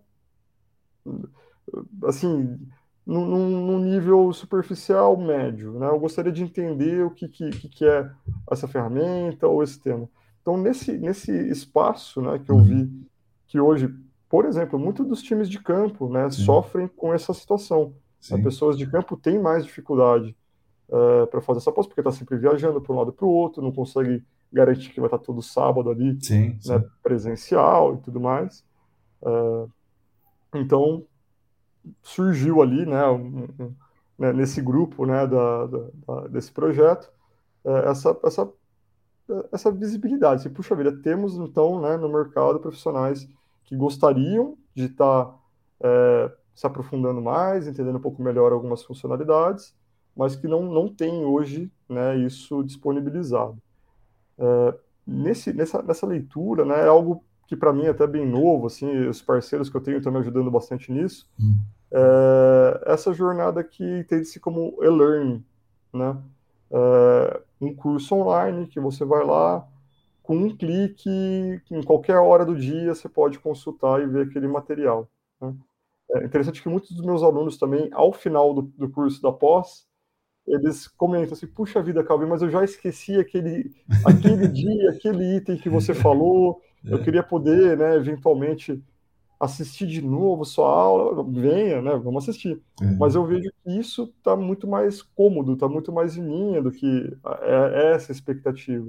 assim, num, num, nível superficial médio, né? Eu gostaria de entender o que, que, que é essa ferramenta ou esse tema. Então, nesse, nesse espaço, né, que eu vi uhum. que hoje, por exemplo, muitos dos times de campo, né, sofrem com essa situação. As pessoas de campo têm mais dificuldade eh, para fazer essa pós, porque está sempre viajando para um lado para o outro, não consegue garantir que vai estar todo sábado ali, sim, né, sim. presencial e tudo mais. Uh, então, surgiu ali, né, um, um, né nesse grupo, né, da, da, desse projeto, uh, essa, essa, essa visibilidade. Assim, puxa vida, temos então, né, no mercado profissionais que gostariam de estar é, se aprofundando mais, entendendo um pouco melhor algumas funcionalidades, mas que não, não tem hoje né, isso disponibilizado. É, nesse, nessa, nessa leitura, né, é algo que para mim é até bem novo, assim, os parceiros que eu tenho estão me ajudando bastante nisso, hum. é, essa jornada que entende-se como e-learning, né? É, um curso online que você vai lá, com um clique, em qualquer hora do dia, você pode consultar e ver aquele material. Né? É interessante que muitos dos meus alunos também, ao final do, do curso da pós, eles comentam assim, puxa vida, Calvin, mas eu já esqueci aquele, aquele dia, aquele item que você falou, eu queria poder, né, eventualmente assistir de novo sua aula, venha, né, vamos assistir. É. Mas eu vejo que isso está muito mais cômodo, está muito mais em linha do que é, é essa expectativa.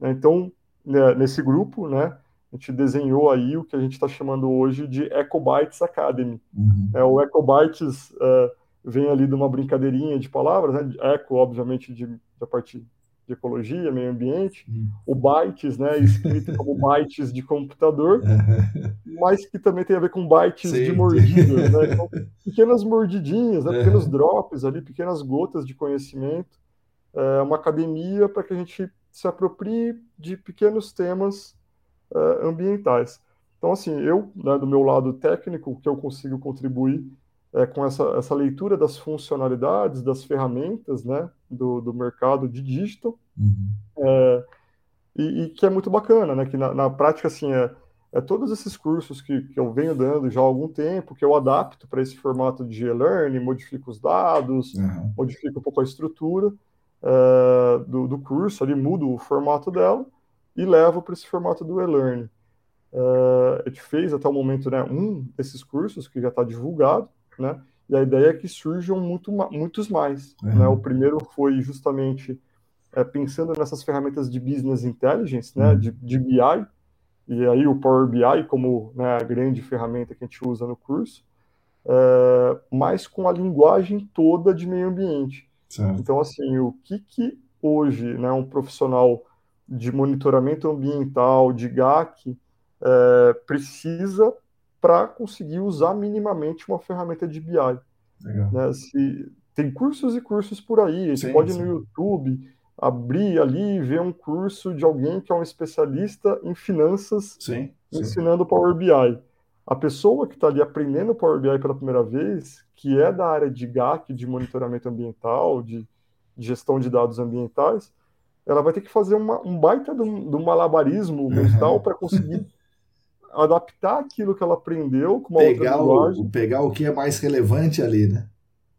Né. Então, né, nesse grupo, né, a gente desenhou aí o que a gente está chamando hoje de EcoBytes Academy. Uhum. É, o EcoBytes... É, vem ali de uma brincadeirinha de palavras, né? Eco, obviamente, de, da parte de ecologia, meio ambiente, o bytes, né, escrito como bytes de computador, mas que também tem a ver com bytes Sim. de mordidas, né? Então, pequenas mordidinhas, né, pequenos drops ali, pequenas gotas de conhecimento, é uma academia para que a gente se aproprie de pequenos temas uh, ambientais. Então, assim, eu, né, do meu lado técnico, que eu consigo contribuir é, com essa, essa leitura das funcionalidades, das ferramentas né, do, do mercado de digital, uhum. é, e, e, que é muito bacana, né, que na, na prática, assim, é, é, todos esses cursos que, que eu venho dando já há algum tempo, que eu adapto para esse formato de e-learning, modifico os dados, uhum. modifico um pouco a estrutura é, do, do curso, ali mudo o formato dela e levo para esse formato do e-learning. Uh, a gente fez até o momento né, um desses cursos que já está divulgado, né? E a ideia é que surjam muito, muitos mais. Uhum. Né? O primeiro foi justamente é, pensando nessas ferramentas de business intelligence, né? Uhum. De, de, BI, e aí o Power BI como né, a grande ferramenta que a gente usa no curso, é, mas com a linguagem toda de meio ambiente. Certo. Então, assim, o que, que hoje né, um profissional de monitoramento ambiental, de GAC, é, precisa para conseguir usar minimamente uma ferramenta de BI. Né? Se, tem cursos e cursos por aí, você pode sim. no YouTube abrir ali e ver um curso de alguém que é um especialista em finanças sim, ensinando sim. Power BI. A pessoa que está ali aprendendo Power BI pela primeira vez, que é da área de GAC, de monitoramento ambiental, de, de gestão de dados ambientais, ela vai ter que fazer uma, um baita de um, de um malabarismo mental para conseguir adaptar aquilo que ela aprendeu com uma pegar outra linguagem. O, pegar o que é mais relevante ali, né?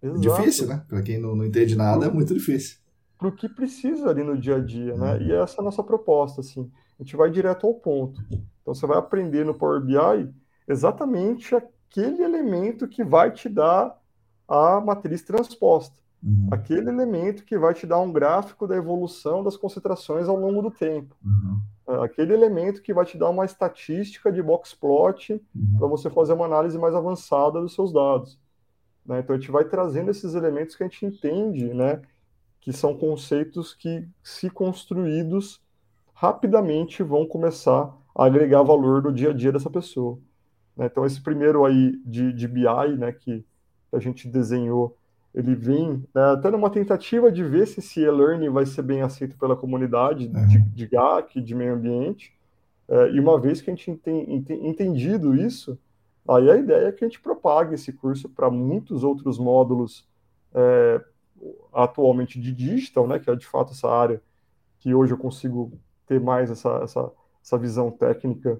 Exato. Difícil, né? Para quem não, não, entende nada, pro, é muito difícil. Para o que precisa ali no dia a dia, né? Uhum. E essa é a nossa proposta, assim. A gente vai direto ao ponto. Então, você vai aprender no Power BI exatamente aquele elemento que vai te dar a matriz transposta. Uhum. Aquele elemento que vai te dar um gráfico da evolução das concentrações ao longo do tempo. Uhum. Aquele elemento que vai te dar uma estatística de box plot uhum. para você fazer uma análise mais avançada dos seus dados. Né? Então a gente vai trazendo esses elementos que a gente entende, né, que são conceitos que, se construídos rapidamente, vão começar a agregar valor no dia a dia dessa pessoa. Né? Então, esse primeiro aí de, de BI, né, que a gente desenhou, ele vem né, até numa tentativa de ver se esse e-learning vai ser bem aceito pela comunidade uhum. de, de GAC, de meio ambiente. É, e uma vez que a gente tem entendido isso, aí a ideia é que a gente propague esse curso para muitos outros módulos é, atualmente de digital, né, que é de fato essa área que hoje eu consigo ter mais essa, essa, essa visão técnica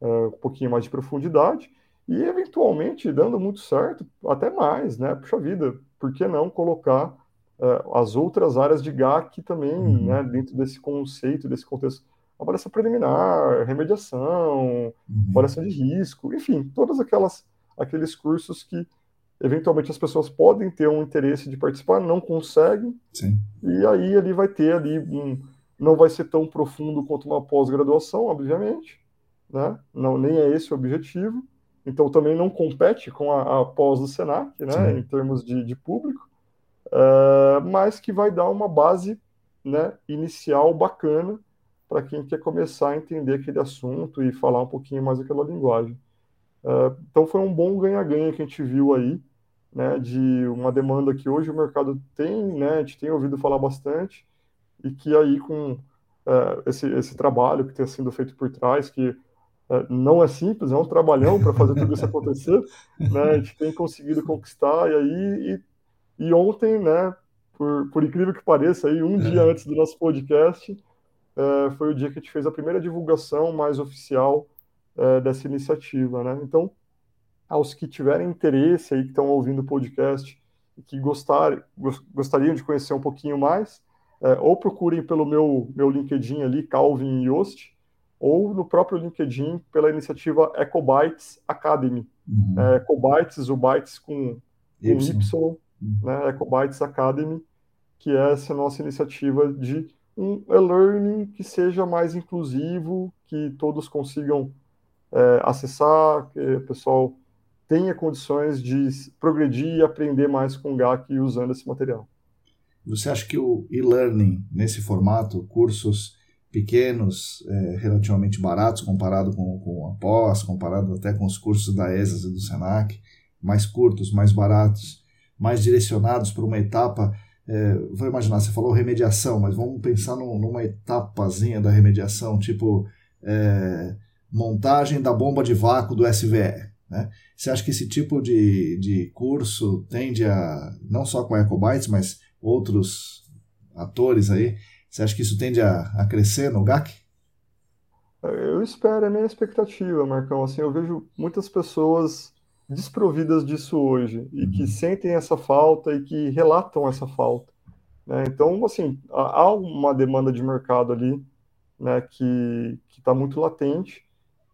uh, um pouquinho mais de profundidade e, eventualmente, dando muito certo, até mais, né? Puxa vida, por que não colocar uh, as outras áreas de GAC também, uhum. né, dentro desse conceito, desse contexto? Avaliação preliminar, remediação, uhum. avaliação de risco, enfim, todas aquelas aqueles cursos que eventualmente as pessoas podem ter um interesse de participar, não conseguem, Sim. e aí ali vai ter ali um, não vai ser tão profundo quanto uma pós-graduação, obviamente, né? Não, nem é esse o objetivo. Então também não compete com a, a pós do Senac, né? Sim. Em termos de, de público, uh, mas que vai dar uma base, né? Inicial bacana para quem quer começar a entender aquele assunto e falar um pouquinho mais aquela linguagem. Uh, então foi um bom ganha-ganha que a gente viu aí, né? De uma demanda que hoje o mercado tem, né? A gente tem ouvido falar bastante e que aí com uh, esse, esse trabalho que tem sido feito por trás, que não é simples, é um trabalhão para fazer tudo isso acontecer, né? A gente tem conseguido conquistar e aí e, e ontem, né? Por, por incrível que pareça, aí um é. dia antes do nosso podcast é, foi o dia que a gente fez a primeira divulgação mais oficial é, dessa iniciativa, né? Então, aos que tiverem interesse aí que estão ouvindo o podcast e que gostar, gostariam de conhecer um pouquinho mais, é, ou procurem pelo meu meu LinkedIn ali, Calvin Yost ou no próprio LinkedIn pela iniciativa EcoBytes Academy. Uhum. É, EcoBytes, o Bytes com, com Y, y uhum. né, EcoBytes Academy, que é essa nossa iniciativa de um e-learning que seja mais inclusivo, que todos consigam é, acessar, que o pessoal tenha condições de progredir e aprender mais com o GAC usando esse material. Você acha que o e-learning, nesse formato, cursos pequenos, é, relativamente baratos comparado com, com a pós, comparado até com os cursos da ESAS e do SENAC, mais curtos, mais baratos, mais direcionados para uma etapa. É, vou imaginar, você falou remediação, mas vamos pensar num, numa etapazinha da remediação, tipo é, montagem da bomba de vácuo do SVE. Né? Você acha que esse tipo de, de curso tende a, não só com a Ecobytes, mas outros atores aí, você acha que isso tende a, a crescer no GAC? Eu espero, é a minha expectativa, Marcão. Assim, eu vejo muitas pessoas desprovidas disso hoje e uhum. que sentem essa falta e que relatam essa falta. Né? Então, assim, há uma demanda de mercado ali né, que está muito latente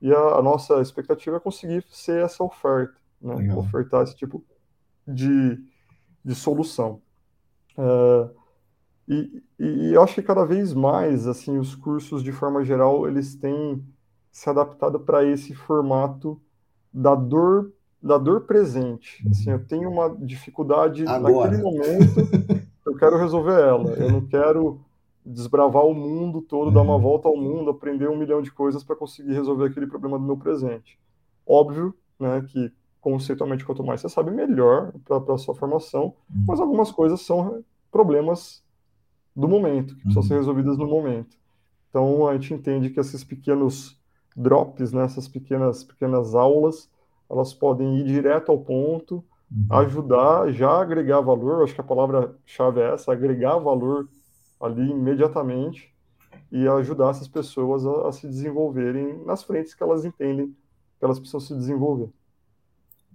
e a, a, nossa expectativa é conseguir ser essa oferta, né? ofertar esse tipo de, de solução. Uh, e, e, eu acho que cada vez mais, assim, os cursos de forma geral, eles têm se adaptado para esse formato da dor, da dor presente. Assim, eu tenho uma dificuldade Agora. naquele momento, eu quero resolver ela. Eu não quero desbravar o mundo todo, dar uma uhum. volta ao mundo, aprender um milhão de coisas para conseguir resolver aquele problema do meu presente. Óbvio, né, que conceitualmente quanto mais você sabe, melhor para a sua formação, uhum. mas algumas coisas são problemas do momento, que precisam ser uhum. resolvidas no momento. Então a gente entende que esses pequenos drops, né, essas pequenas pequenas aulas, elas podem ir direto ao ponto, uhum. ajudar, já agregar valor. Acho que a palavra-chave é essa: agregar valor ali imediatamente e ajudar essas pessoas a, a se desenvolverem nas frentes que elas entendem que elas precisam se desenvolver.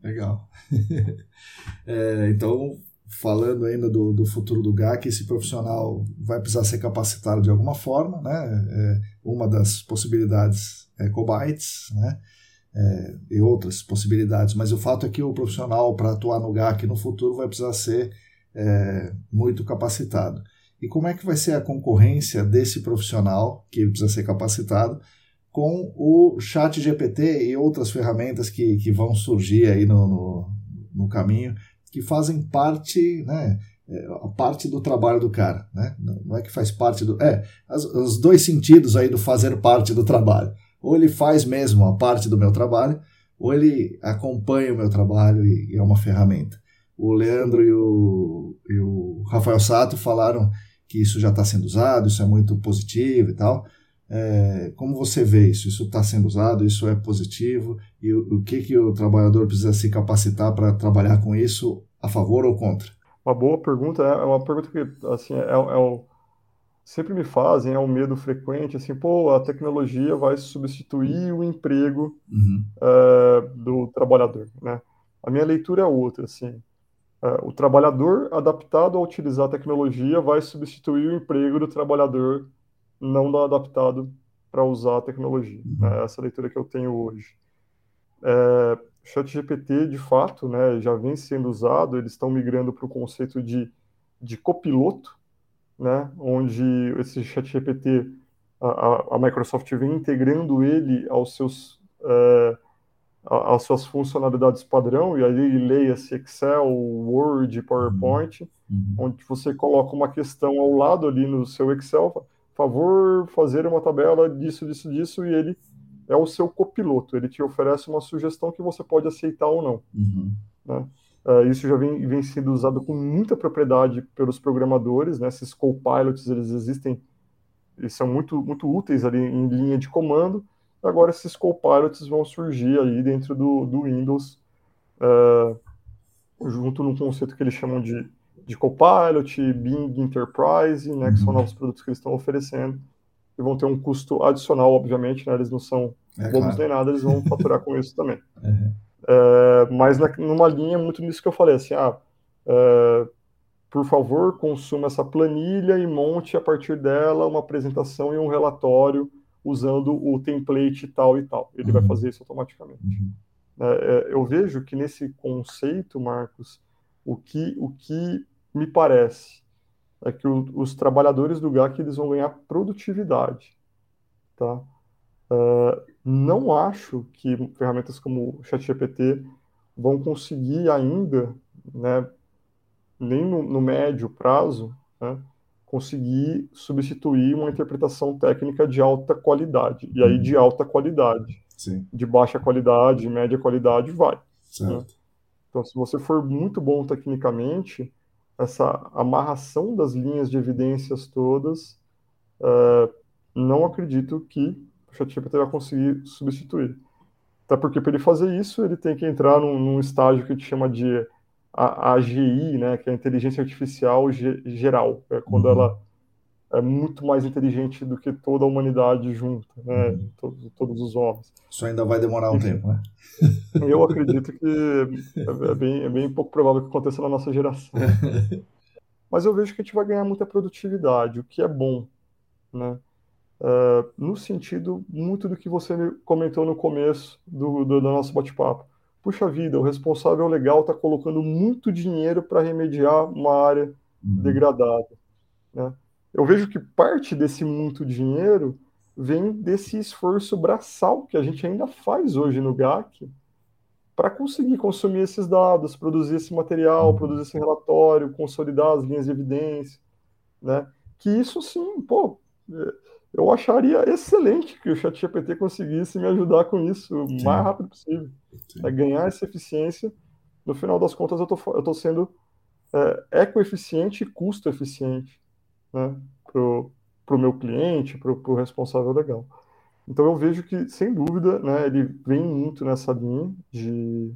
Legal. é, então falando ainda do, do futuro do GAC, esse profissional vai precisar ser capacitado de alguma forma, né? É, uma das possibilidades é Cobytes, né? É, e outras possibilidades, mas o fato é que o profissional para atuar no GAC no futuro vai precisar ser é, muito capacitado. E como é que vai ser a concorrência desse profissional que precisa ser capacitado com o Chat GPT e outras ferramentas que, que vão surgir aí no, no, no caminho que fazem parte, né, é a parte do trabalho do cara, né? Não é que faz parte do. É, as, os dois sentidos aí do fazer parte do trabalho. Ou ele faz mesmo a parte do meu trabalho, ou ele acompanha o meu trabalho e, e é uma ferramenta. O Leandro e o, e o Rafael Sato falaram que isso já está sendo usado, isso é muito positivo e tal. É, como você vê isso? Isso está sendo usado? Isso é positivo? E o, o, que, que o trabalhador precisa se capacitar para trabalhar com isso a favor ou contra? Uma boa pergunta, é uma pergunta que assim é, é o, sempre me fazem, é um medo frequente, assim, pô, a tecnologia vai substituir o emprego uhum. uh, do trabalhador, né? A minha leitura é outra, assim, uh, o trabalhador adaptado a utilizar a tecnologia vai substituir o emprego do trabalhador não adaptado para usar a tecnologia. Uhum. Né? Essa leitura que eu tenho hoje. É, ChatGPT, de fato, né, já vem sendo usado, eles estão migrando para o conceito de, de copiloto, né, onde esse ChatGPT, a, a Microsoft vem integrando ele aos seus, é, às suas funcionalidades padrão, e aí leia-se Excel, Word, PowerPoint, uhum. onde você coloca uma questão ao lado ali no seu Excel, favor fazer uma tabela disso, disso, disso, e ele é o seu copiloto. Ele te oferece uma sugestão que você pode aceitar ou não. Uhum. Né? Uh, isso já vem, vem sendo usado com muita propriedade pelos programadores, né? Esses copilots, eles existem e são muito, muito úteis ali em linha de comando. Agora esses copilots vão surgir aí dentro do, do Windows, uh, junto num conceito que eles chamam de de Copilot, Bing Enterprise, né, que são uhum. novos produtos que eles estão oferecendo, e vão ter um custo adicional, obviamente, né, eles não são é, bobos claro. nem nada, eles vão faturar com isso também. Uhum. É, mas na, numa linha muito nisso que eu falei, assim, ah, é, por favor, consuma essa planilha e monte a partir dela uma apresentação e um relatório usando o template tal e tal. Ele uhum. vai fazer isso automaticamente. Uhum. É, é, eu vejo que nesse conceito, Marcos, o que, o que me parece é que o, os trabalhadores do GAC eles vão ganhar produtividade, tá? Uh, não acho que ferramentas como o ChatGPT vão conseguir ainda, né, nem no, no médio prazo, né, conseguir substituir uma interpretação técnica de alta qualidade. E aí de alta qualidade. Sim. De baixa qualidade, média qualidade, vai. Né? Então, se você for muito bom tecnicamente, essa amarração das linhas de evidências todas, uh, não acredito que o ChatGPT vai conseguir substituir. Até porque para ele fazer isso, ele tem que entrar num, num estágio que a gente chama de AGI, né, que é a inteligência artificial geral, é quando uhum. ela é muito mais inteligente do que toda a humanidade junta, né? Uhum. Todos, todos, os homens. Isso ainda vai demorar um tempo, né? Eu acredito que é, é, bem, é bem pouco provável que aconteça na nossa geração. Mas eu vejo que a gente vai ganhar muita produtividade, o que é bom, né? Uh, no sentido muito do que você comentou no começo do, do, do nosso bate-papo. Puxa vida, o responsável legal está colocando muito dinheiro para remediar uma área uhum. degradada. Né? Eu vejo que parte desse muito dinheiro vem desse esforço braçal que a gente ainda faz hoje no GAC para conseguir consumir esses dados, produzir esse material, produzir esse relatório, consolidar as linhas de evidência, né? Que isso sim, pô, é, eu acharia excelente que o ChatGPT conseguisse me ajudar com isso o mais rápido possível, é ganhar essa eficiência. No final das contas, eu tô sendo é, ecoeficiente e custo eficiente né, para o meu cliente, para o responsável legal. Então eu vejo que, sem dúvida, né, ele vem muito nessa linha de,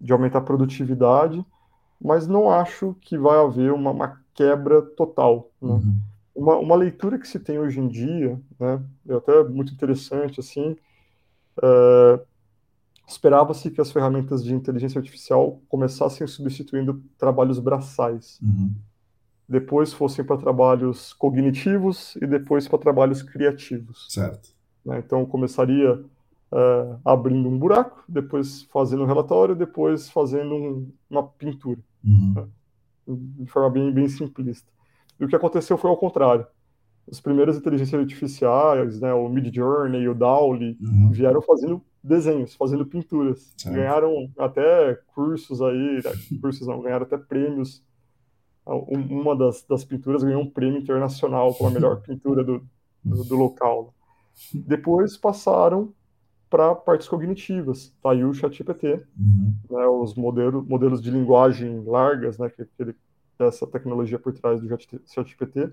de aumentar a produtividade, mas não acho que vai haver uma, uma quebra total. Né? Uhum. Uma, uma, leitura que se tem hoje em dia, né, é até muito interessante, assim, é, esperava-se que as ferramentas de inteligência artificial começassem substituindo trabalhos braçais. Uhum depois fossem para trabalhos cognitivos e depois para trabalhos criativos. Certo. Né? Então começaria uh, abrindo um buraco, depois fazendo um relatório, depois fazendo um, uma pintura, uhum. né? de forma bem, bem simplista. E o que aconteceu foi ao contrário. As primeiras inteligências artificiais, né, o Midjourney e o DALL-E, uhum. vieram fazendo desenhos, fazendo pinturas. Certo. Ganharam até cursos aí, né, cursos não, ganharam até prêmios uma das, das pinturas ganhou um prêmio internacional como a melhor pintura do, do, do local. Depois passaram para partes cognitivas, tá aí o ChatGPT, uhum. né, os modelos, modelos de linguagem largas, né, que, que essa tecnologia por trás do ChatGPT,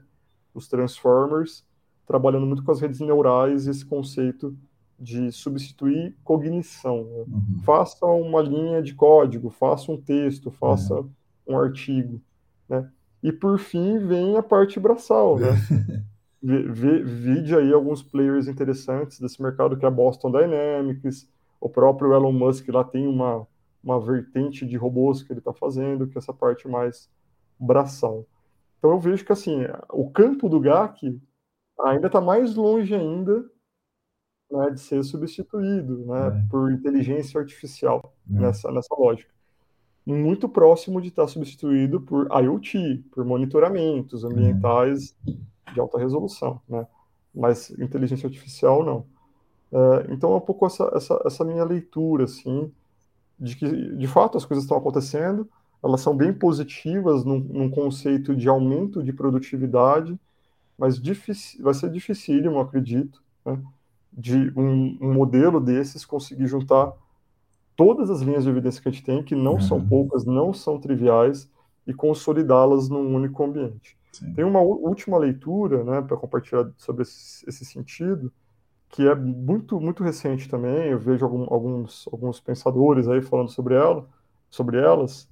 os transformers, trabalhando muito com as redes neurais e esse conceito de substituir cognição. Né? Uhum. Faça uma linha de código, faça um texto, faça uhum. um artigo. Né? E por fim vem a parte braçal. Né? Vide aí alguns players interessantes desse mercado, que é a Boston Dynamics, o próprio Elon Musk lá tem uma, uma vertente de robôs que ele está fazendo, que é essa parte mais braçal. Então eu vejo que assim, o campo do GAC ainda está mais longe ainda né, de ser substituído né, é. por inteligência artificial é. nessa, nessa lógica. Muito próximo de estar substituído por IoT, por monitoramentos ambientais de alta resolução, né? mas inteligência artificial não. É, então é um pouco essa, essa, essa minha leitura, assim, de que de fato as coisas estão acontecendo, elas são bem positivas num, num conceito de aumento de produtividade, mas vai ser dificílimo, acredito, né? de um, um, modelo desses conseguir juntar todas as linhas de evidência que a gente tem, que não uhum. são poucas, não são triviais, e consolidá-las num único ambiente. Sim. Tem uma última leitura, né, para compartilhar sobre esse, esse, sentido, que é muito muito recente também. Eu vejo algum, alguns alguns pensadores aí falando sobre ela, sobre elas,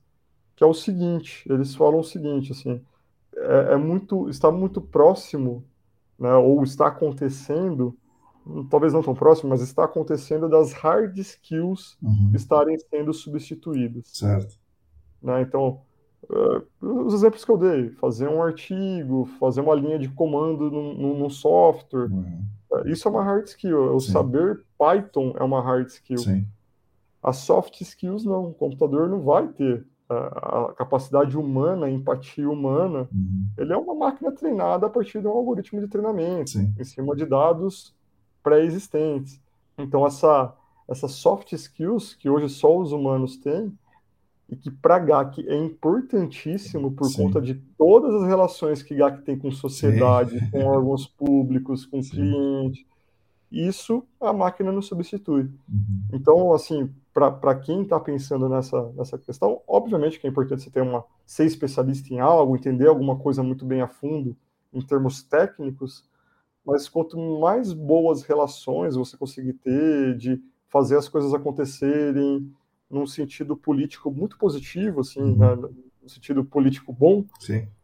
que é o seguinte. Eles falam o seguinte, assim, é, é muito está muito próximo, né, ou está acontecendo talvez não tão próximo, mas está acontecendo das hard skills uhum. estarem sendo substituídas. Certo. Né? Então, uh, os exemplos que eu dei, fazer um artigo, fazer uma linha de comando num, software, uhum. uh, isso é uma hard skill. O Sim. saber Python é uma hard skill. Sim. As soft skills não. O computador não vai ter a, a capacidade humana, a empatia humana. Uhum. Ele é uma máquina treinada a partir de um algoritmo de treinamento, Sim. em cima de dados pré-existentes. Então, essa, essas soft skills que hoje só os humanos têm, e que para GAC é importantíssimo por Sim. conta de todas as relações que GAC tem com sociedade, Sim. com órgãos públicos, com Sim. cliente, isso a máquina não substitui. Uhum. Então, assim, para quem está pensando nessa, nessa questão, obviamente que é importante você ter uma, ser especialista em algo, entender alguma coisa muito bem a fundo em termos técnicos, mas quanto mais boas relações você conseguir ter, de fazer as coisas acontecerem num sentido político muito positivo, assim, uhum. né, no sentido político bom,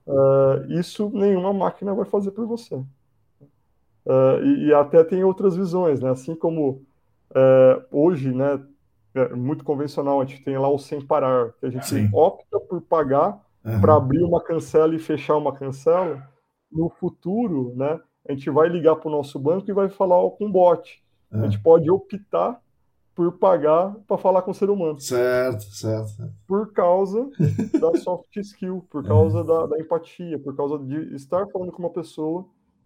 uh, isso nenhuma máquina vai fazer por você. Uh, e, e, até tem outras visões, né? Assim como uh, hoje, né, é muito convencional, a gente tem lá o sem parar, que a gente Sim. opta por pagar uhum. para abrir uma cancela e fechar uma cancela. No futuro, né, a gente vai ligar para o nosso banco e vai falar com o bot. É. A gente pode optar por pagar para falar com o ser humano. Certo, certo. Por causa da soft skill, por causa é. da, da, empatia, por causa de estar falando com uma pessoa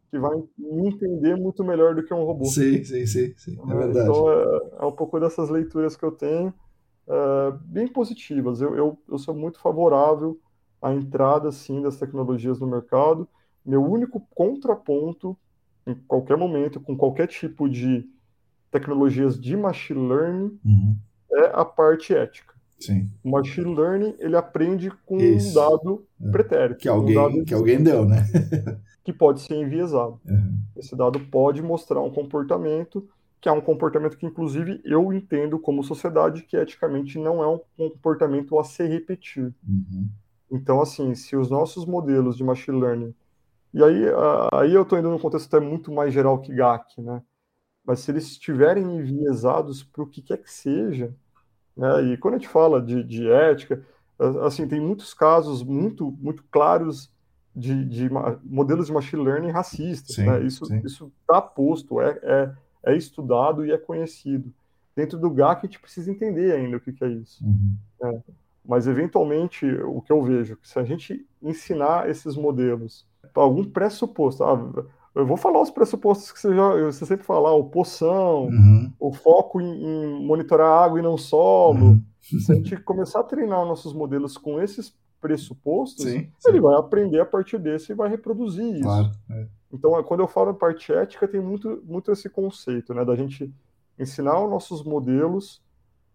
que vai me entender muito melhor do que um robô. Sim, sim, sim. sim. É, é verdade. Então, é, é, um pouco dessas leituras que eu tenho, é, bem positivas. Eu, eu, eu sou muito favorável à entrada, sim, das tecnologias no mercado meu único contraponto, em qualquer momento, com qualquer tipo de tecnologias de machine learning, uhum. é a parte ética. Sim. O machine learning ele aprende com Isso. um dado é. pretérito. Que alguém, um que alguém deu, né? que pode ser enviesado. Uhum. Esse dado pode mostrar um comportamento que é um comportamento que, inclusive, eu entendo como sociedade que eticamente não é um comportamento a se repetir. Uhum. Então, assim, se os nossos modelos de machine learning e aí, aí eu estou indo num contexto até muito mais geral que GAC, né? Mas se eles estiverem enviesados para o que quer que seja, né? E quando a gente fala de, de ética, assim, tem muitos casos muito, muito claros de, de modelos de machine learning racistas, sim, né? Isso está posto, é, é, é, estudado e é conhecido. Dentro do GAC a gente precisa entender ainda o que, que é isso. Uhum. Né? Mas, eventualmente, o que eu vejo, se a gente ensinar esses modelos algum pressuposto. Ah, eu vou falar os pressupostos que você, já, você sempre fala, o poção, uhum. o foco em, em, monitorar água e não solo. Uhum. Se a gente começar a treinar nossos modelos com esses pressupostos, sim, sim. ele vai aprender a partir desse e vai reproduzir isso. Claro, é. Então, quando eu falo parte ética, tem muito, muito esse conceito, né, da gente ensinar os nossos modelos,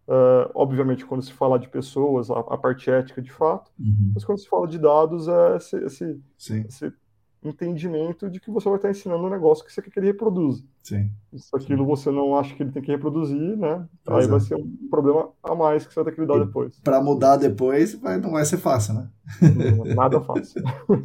uh, obviamente, quando se fala de pessoas, a, a parte ética de fato, uhum. mas quando se fala de dados, é esse, esse, esse entendimento de que você vai estar ensinando um negócio que você quer que ele reproduza. Sim. Se aquilo Sim. você não acha que ele tem que reproduzir, né? Pois aí é. vai ser um problema a mais que você vai ter que lidar e depois. Para mudar depois, vai, não vai ser fácil, né? Nada fácil.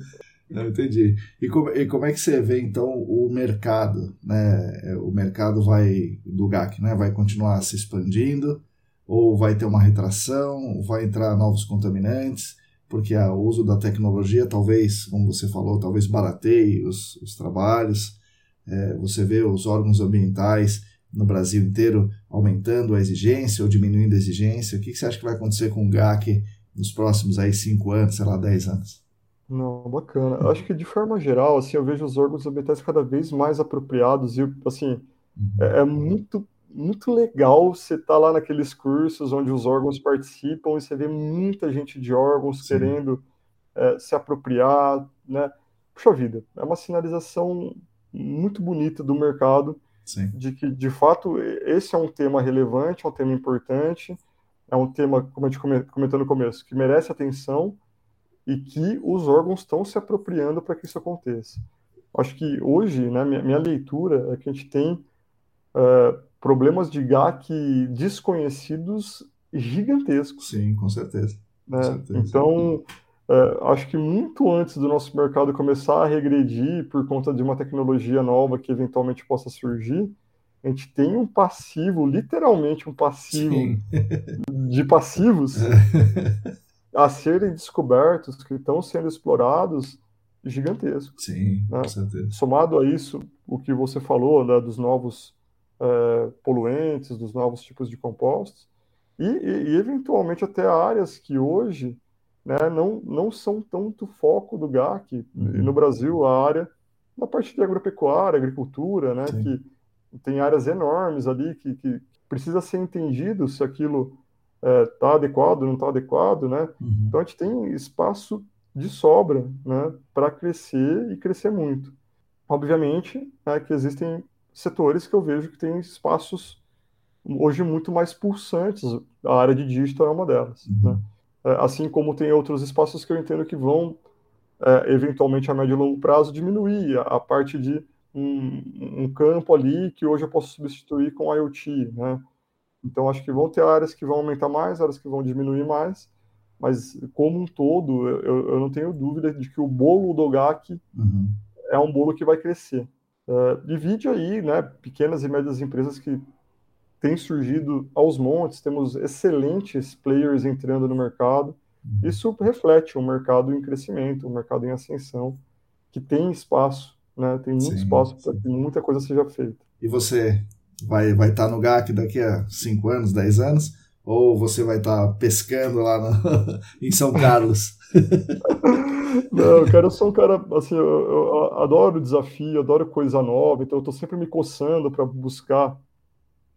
Não entendi. E como, e como é que você vê então o mercado, né? O mercado vai do GAC, né? Vai continuar se expandindo ou vai ter uma retração? Vai entrar novos contaminantes? porque o uso da tecnologia talvez, como você falou, talvez barateie os, os trabalhos. É, você vê os órgãos ambientais no Brasil inteiro aumentando a exigência ou diminuindo a exigência. O que, que você acha que vai acontecer com o GAC nos próximos aí cinco anos, sei lá, dez anos? Não, bacana. Eu acho que de forma geral, assim, eu vejo os órgãos ambientais cada vez mais apropriados e, assim, uhum. é, é muito muito legal você estar tá lá naqueles cursos onde os órgãos participam e você vê muita gente de órgãos Sim. querendo é, se apropriar, né? Puxa vida, é uma sinalização muito bonita do mercado Sim. de que, de fato, esse é um tema relevante, é um tema importante, é um tema, como a gente comentou no começo, que merece atenção e que os órgãos estão se apropriando para que isso aconteça. Acho que hoje, né, minha, minha leitura é que a gente tem uh, problemas de GAC desconhecidos gigantescos. Sim, com certeza. Né? Com certeza. Então, é, acho que muito antes do nosso mercado começar a regredir por conta de uma tecnologia nova que eventualmente possa surgir, a gente tem um passivo, literalmente um passivo Sim. de passivos a serem descobertos, que estão sendo explorados, gigantesco. Sim, né? com certeza. Somado a isso, o que você falou né, dos novos uh, poluentes, dos novos tipos de compostos, e, e, e, eventualmente até áreas que hoje né, não, não são tanto foco do GAC. Uhum. No Brasil, a área da parte de agropecuária, agricultura, né, que tem áreas enormes ali que, que precisa ser entendido se aquilo está é, adequado, não está adequado, né? Uhum. Então a gente tem espaço de sobra, né, para crescer e crescer muito. Obviamente, é que existem setores que eu vejo que tem espaços hoje muito mais pulsantes. A área de digital é uma delas. Uhum. Né? É, assim como tem outros espaços que eu entendo que vão, é, eventualmente, a médio e longo prazo, diminuir a, a parte de um, um, campo ali que hoje eu posso substituir com IoT. Né? Então, acho que vão ter áreas que vão aumentar mais, áreas que vão diminuir mais, mas, como um todo, eu, eu não tenho dúvida de que o bolo do GAC uhum. é um bolo que vai crescer. Uh, divide aí, né, pequenas e médias empresas que têm surgido aos montes, temos excelentes players entrando no mercado. Uhum. Isso reflete um mercado em crescimento, um mercado em ascensão, que tem espaço, né, tem muito sim, espaço para que muita coisa seja feita. E você vai vai estar tá no GAC daqui a 5 anos, 10 anos? Ou você vai estar tá pescando lá em São Carlos? Não, cara, eu sou um cara, assim, eu, eu adoro desafio, adoro coisa nova, então eu estou sempre me coçando para buscar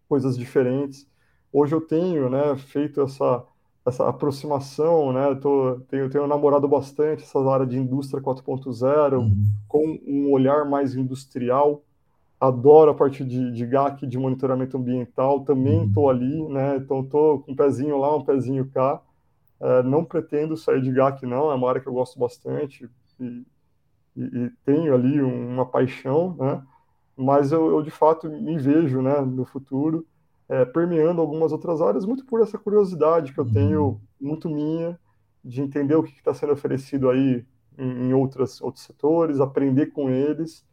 coisas diferentes. Hoje eu tenho, né, feito essa, essa aproximação, né, tô, tenho, tenho namorado bastante essa área de indústria 4.0, uhum. com um olhar mais industrial, adoro a parte de, de GAC, de monitoramento ambiental, também estou uhum. ali, né, então estou com um pezinho lá, um pezinho cá, Uh, não pretendo sair de GAC, não, é uma área que eu gosto bastante e, e, e tenho ali uma paixão, né? mas eu, eu, de fato me vejo né, no futuro é, permeando algumas outras áreas, muito por essa curiosidade que eu tenho, uhum. muito minha, de entender o que está sendo oferecido aí em, em outras, outros setores, aprender com eles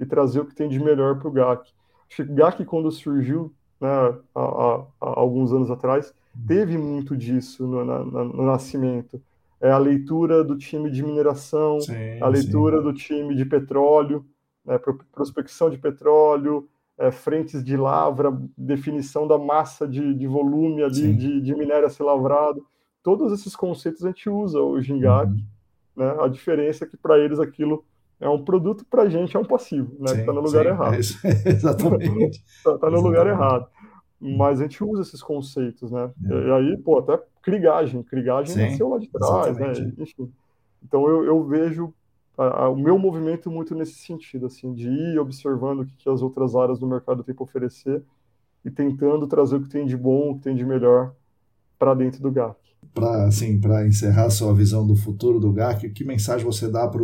e trazer o que tem de melhor para o GAC. Acho que o GAC, quando surgiu né, há, há, há alguns anos atrás, teve muito disso no, na, no nascimento. É a leitura do time de mineração, sim, a leitura sim. do time de petróleo, né, prospecção de petróleo, é, frentes de lavra, definição da massa de, de volume ali de, de, minério a ser lavrado. Todos esses conceitos a gente usa hoje em GAC. Uhum. Né? A diferença é que para eles aquilo é um produto, para a gente é um passivo, né? Está no lugar sim, errado. É exatamente. Está tá no lugar errado. mas a gente usa esses conceitos, né? É. E aí, pô, até crigagem, crigagem Sim, nasceu lá de trás, né? Enfim. Então eu, eu vejo a, a, o meu movimento muito nesse sentido, assim, de ir observando o que, que as outras áreas do mercado têm para oferecer e tentando trazer o que tem de bom, o que tem de melhor para dentro do GAC. Para assim, para encerrar sua visão do futuro do GAC, que mensagem você dá para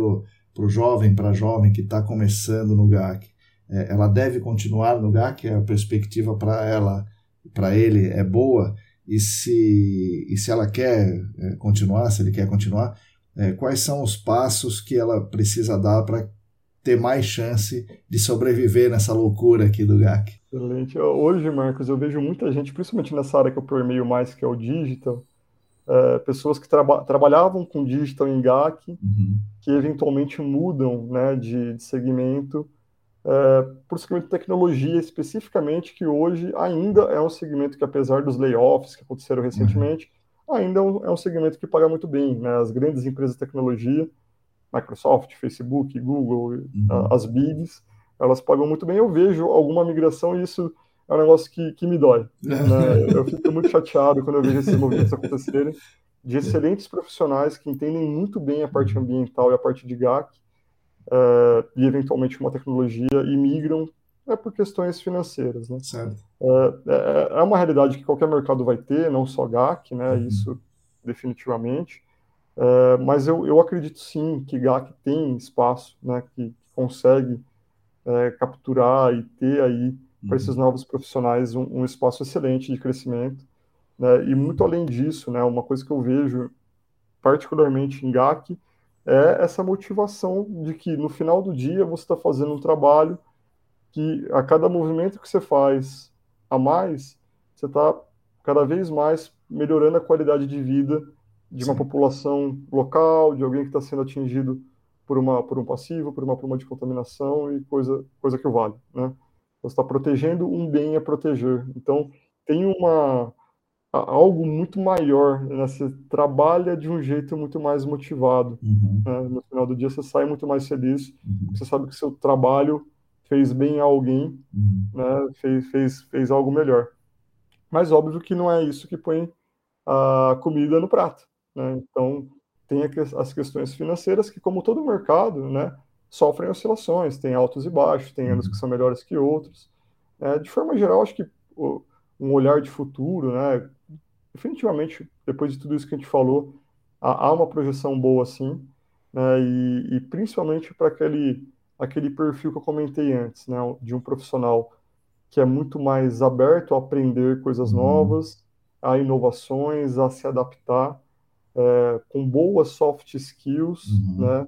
o jovem, para a jovem que está começando no GAC? É, ela deve continuar no GAC? A perspectiva para ela, para ele, é boa? E se, e se ela quer é, continuar, se ele quer continuar, é, quais são os passos que ela precisa dar para ter mais chance de sobreviver nessa loucura aqui do GAC. Excelente. Hoje, Marcos, eu vejo muita gente, principalmente nessa área que eu permeio mais, que é o digital, é, pessoas que traba trabalhavam com digital em GAC, uhum. Que eventualmente mudam né, de, de segmento é, para o segmento de tecnologia especificamente, que hoje ainda é um segmento que, apesar dos layoffs que aconteceram recentemente, uhum. ainda é um, é um, segmento que paga muito bem. Né? As grandes empresas de tecnologia, Microsoft, Facebook, Google, uhum. as bigs, elas pagam muito bem. Eu vejo alguma migração e isso é um negócio que, que me dói. Né? Eu fico muito chateado quando eu vejo esses movimentos acontecerem, de excelentes profissionais que entendem muito bem a parte uhum. ambiental e a parte de GAC, uh, e eventualmente uma tecnologia e migram é por questões financeiras, né? Certo. Uh, é, é, uma realidade que qualquer mercado vai ter, não só GAC, né? Uhum. Isso definitivamente. Uh, mas eu, eu acredito sim que GAC tem espaço, né? Que, consegue capturar e ter aí uhum. para esses novos profissionais um, um, espaço excelente de crescimento. Né? E muito além disso, né? Uma coisa que eu vejo particularmente em GAC é essa motivação de que no final do dia você está fazendo um trabalho que a cada movimento que você faz a mais, você está cada vez mais melhorando a qualidade de vida de uma Sim. população local, de alguém que está sendo atingido por uma por um passivo, por uma pluma de contaminação e coisa coisa que vale, né? Você está protegendo um bem a proteger. Então tem uma algo muito maior, né? Você trabalha de um jeito muito mais motivado. Uhum. Né? No final do dia você sai muito mais feliz, uhum. você sabe que seu trabalho fez bem a alguém, uhum. né? fez, fez, fez algo melhor. Mas óbvio que não é isso que põe a comida no prato. Né? Então tem as questões financeiras que, como todo mercado, né, sofrem oscilações, tem altos e baixos, tem anos uhum. que são melhores que outros. É, de forma geral, acho que um olhar de futuro, né, definitivamente, depois de tudo isso que a gente falou, há, há uma projeção boa sim, né, e, e principalmente para aquele, aquele perfil que eu comentei antes, né, de um profissional que é muito mais aberto a aprender coisas uhum. novas, a inovações, a se adaptar, é, com boas soft skills, uhum. né,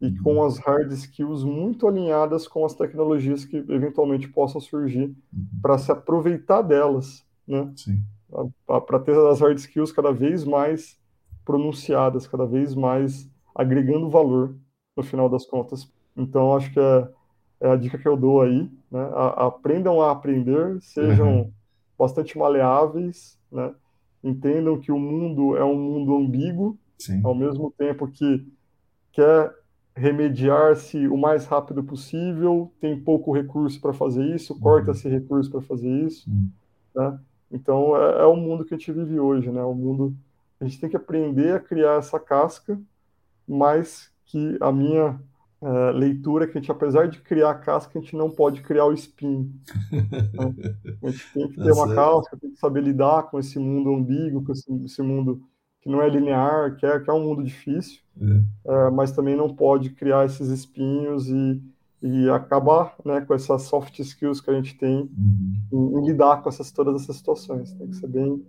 e uhum. com as hard skills muito alinhadas com as tecnologias que eventualmente possam surgir uhum. para se aproveitar delas, né? Sim para ter as hard skills cada vez mais pronunciadas, cada vez mais agregando valor no final das contas. Então, acho que é, é a dica que eu dou aí, né? A, aprendam a aprender, sejam uhum. bastante maleáveis, né? Entendam que o mundo é um mundo ambíguo, Sim. ao mesmo tempo que quer remediar-se o mais rápido possível, tem pouco recurso para fazer isso, uhum. corta-se recurso para fazer isso, uhum. né? Então é, é o mundo que a gente vive hoje, né? O mundo a gente tem que aprender a criar essa casca, mas que a minha é, leitura é que a gente, apesar de criar a casca, a gente não pode criar o espinho. A gente tem que ter uma casca, tem que saber lidar com esse mundo ambíguo, com esse, esse mundo que não é linear, que é, que é um mundo difícil, é. É, mas também não pode criar esses espinhos e e acabar né, com essas soft skills que a gente tem uhum. em, em, lidar com essas, todas essas situações. Tem que ser bem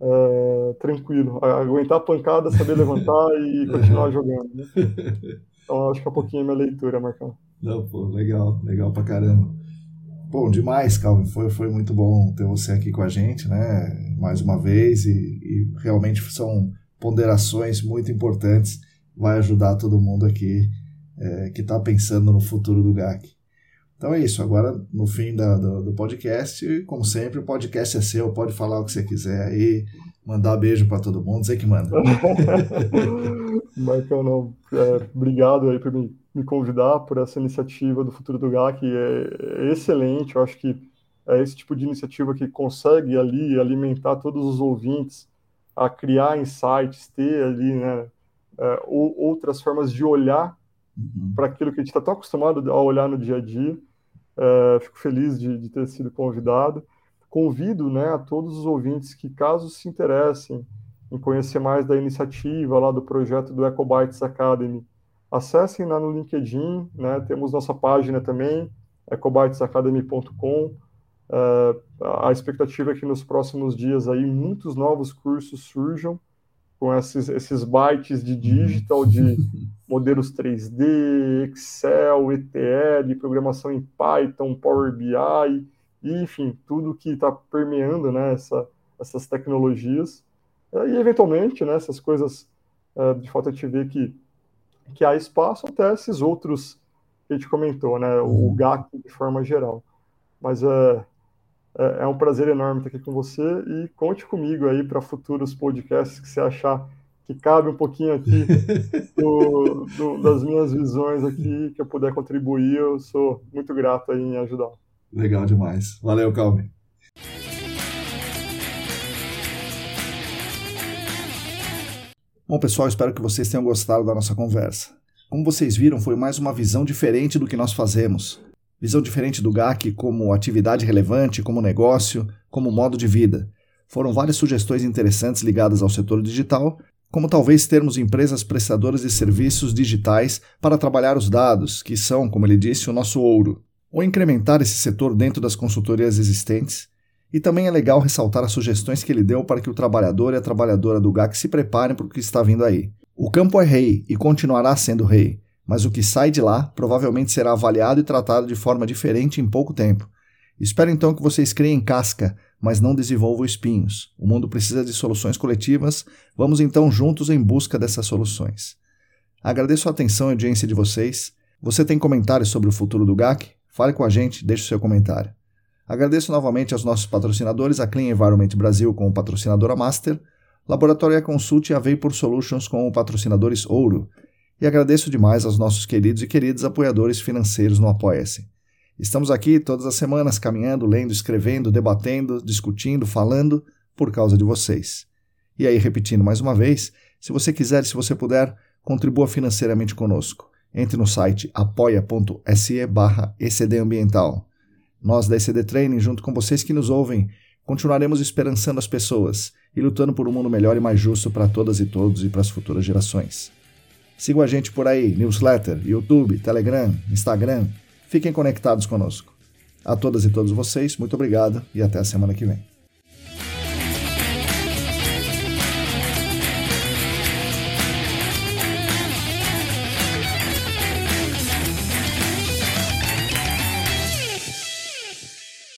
é, tranquilo, aguentar a pancada, saber levantar e continuar jogando. Né? Então, acho que é um pouquinho a minha leitura, Marcão. Não, pô, legal, legal pra caramba. Bom, demais, Calvin. Foi, foi muito bom ter você aqui com a gente, né? Mais uma vez, e, e realmente são ponderações muito importantes. Vai ajudar todo mundo aqui é, que está pensando no futuro do GAC. Então é isso. Agora, no fim da, do, do, podcast, como sempre, o podcast é seu. Pode falar o que você quiser aí, mandar beijo para todo mundo, dizer que manda. Marcão, não. É, obrigado aí por me, me, convidar por essa iniciativa do futuro do GAC. É, é excelente. Eu acho que é esse tipo de iniciativa que consegue ali alimentar todos os ouvintes a criar insights, ter ali né, é, outras formas de olhar uhum. para aquilo que a gente está tão acostumado a olhar no dia a dia. É, fico feliz de, de, ter sido convidado. Convido né, a todos os ouvintes que, caso se interessem em conhecer mais da iniciativa lá do projeto do EcoBytes Academy, acessem lá no LinkedIn, né, temos nossa página também, ecobytesacademy.com. Uh, a expectativa é que nos próximos dias aí muitos novos cursos surjam com esses, esses bytes de digital, de modelos 3D, Excel, ETL, programação em Python, Power BI, e, enfim, tudo que está permeando né, essa, essas tecnologias. Uh, e, eventualmente, né, essas coisas, uh, de fato, a gente vê que, que há espaço até esses outros que a gente comentou, né, o uhum. GAC de forma geral. Mas é, é, é um prazer enorme estar aqui com você e conte comigo aí para futuros podcasts que você achar que cabe um pouquinho aqui do, do, das minhas visões aqui, que eu puder contribuir, eu sou muito grato aí em ajudar. Legal demais. Valeu, Calvin. Bom, pessoal, espero que vocês tenham gostado da nossa conversa. Como vocês viram, foi mais uma visão diferente do que nós fazemos visão diferente do GAC como atividade relevante, como negócio, como modo de vida. Foram várias sugestões interessantes ligadas ao setor digital, como talvez termos empresas prestadoras de serviços digitais para trabalhar os dados, que são, como ele disse, o nosso ouro, ou incrementar esse setor dentro das consultorias existentes. E também é legal ressaltar as sugestões que ele deu para que o trabalhador e a trabalhadora do GAC se preparem para o que está vindo aí. O campo é rei e continuará sendo rei mas o que sai de lá provavelmente será avaliado e tratado de forma diferente em pouco tempo. Espero então que vocês criem casca, mas não desenvolvam espinhos. O mundo precisa de soluções coletivas, vamos então juntos em busca dessas soluções. Agradeço a atenção e audiência de vocês. Você tem comentários sobre o futuro do GAC? Fale com a gente, deixe o seu comentário. Agradeço novamente aos nossos patrocinadores, a Clean Environment Brasil como patrocinadora Master, Laboratório Consult e a Vapor Solutions como patrocinadores Ouro, e agradeço demais aos nossos queridos e queridas apoiadores financeiros no Apoia-se. Estamos aqui todas as semanas caminhando, lendo, escrevendo, debatendo, discutindo, falando por causa de vocês. E aí, repetindo mais uma vez, se você quiser, se você puder, contribua financeiramente conosco. Entre no site apoia.se barra ecdambiental. Nós da ECD Training, junto com vocês que nos ouvem, continuaremos esperançando as pessoas e lutando por um mundo melhor e mais justo para todas e todos e para as futuras gerações. Sigam a gente por aí, newsletter, YouTube, Telegram, Instagram. Fiquem conectados conosco. A todas e todos vocês, muito obrigado e até a semana que vem.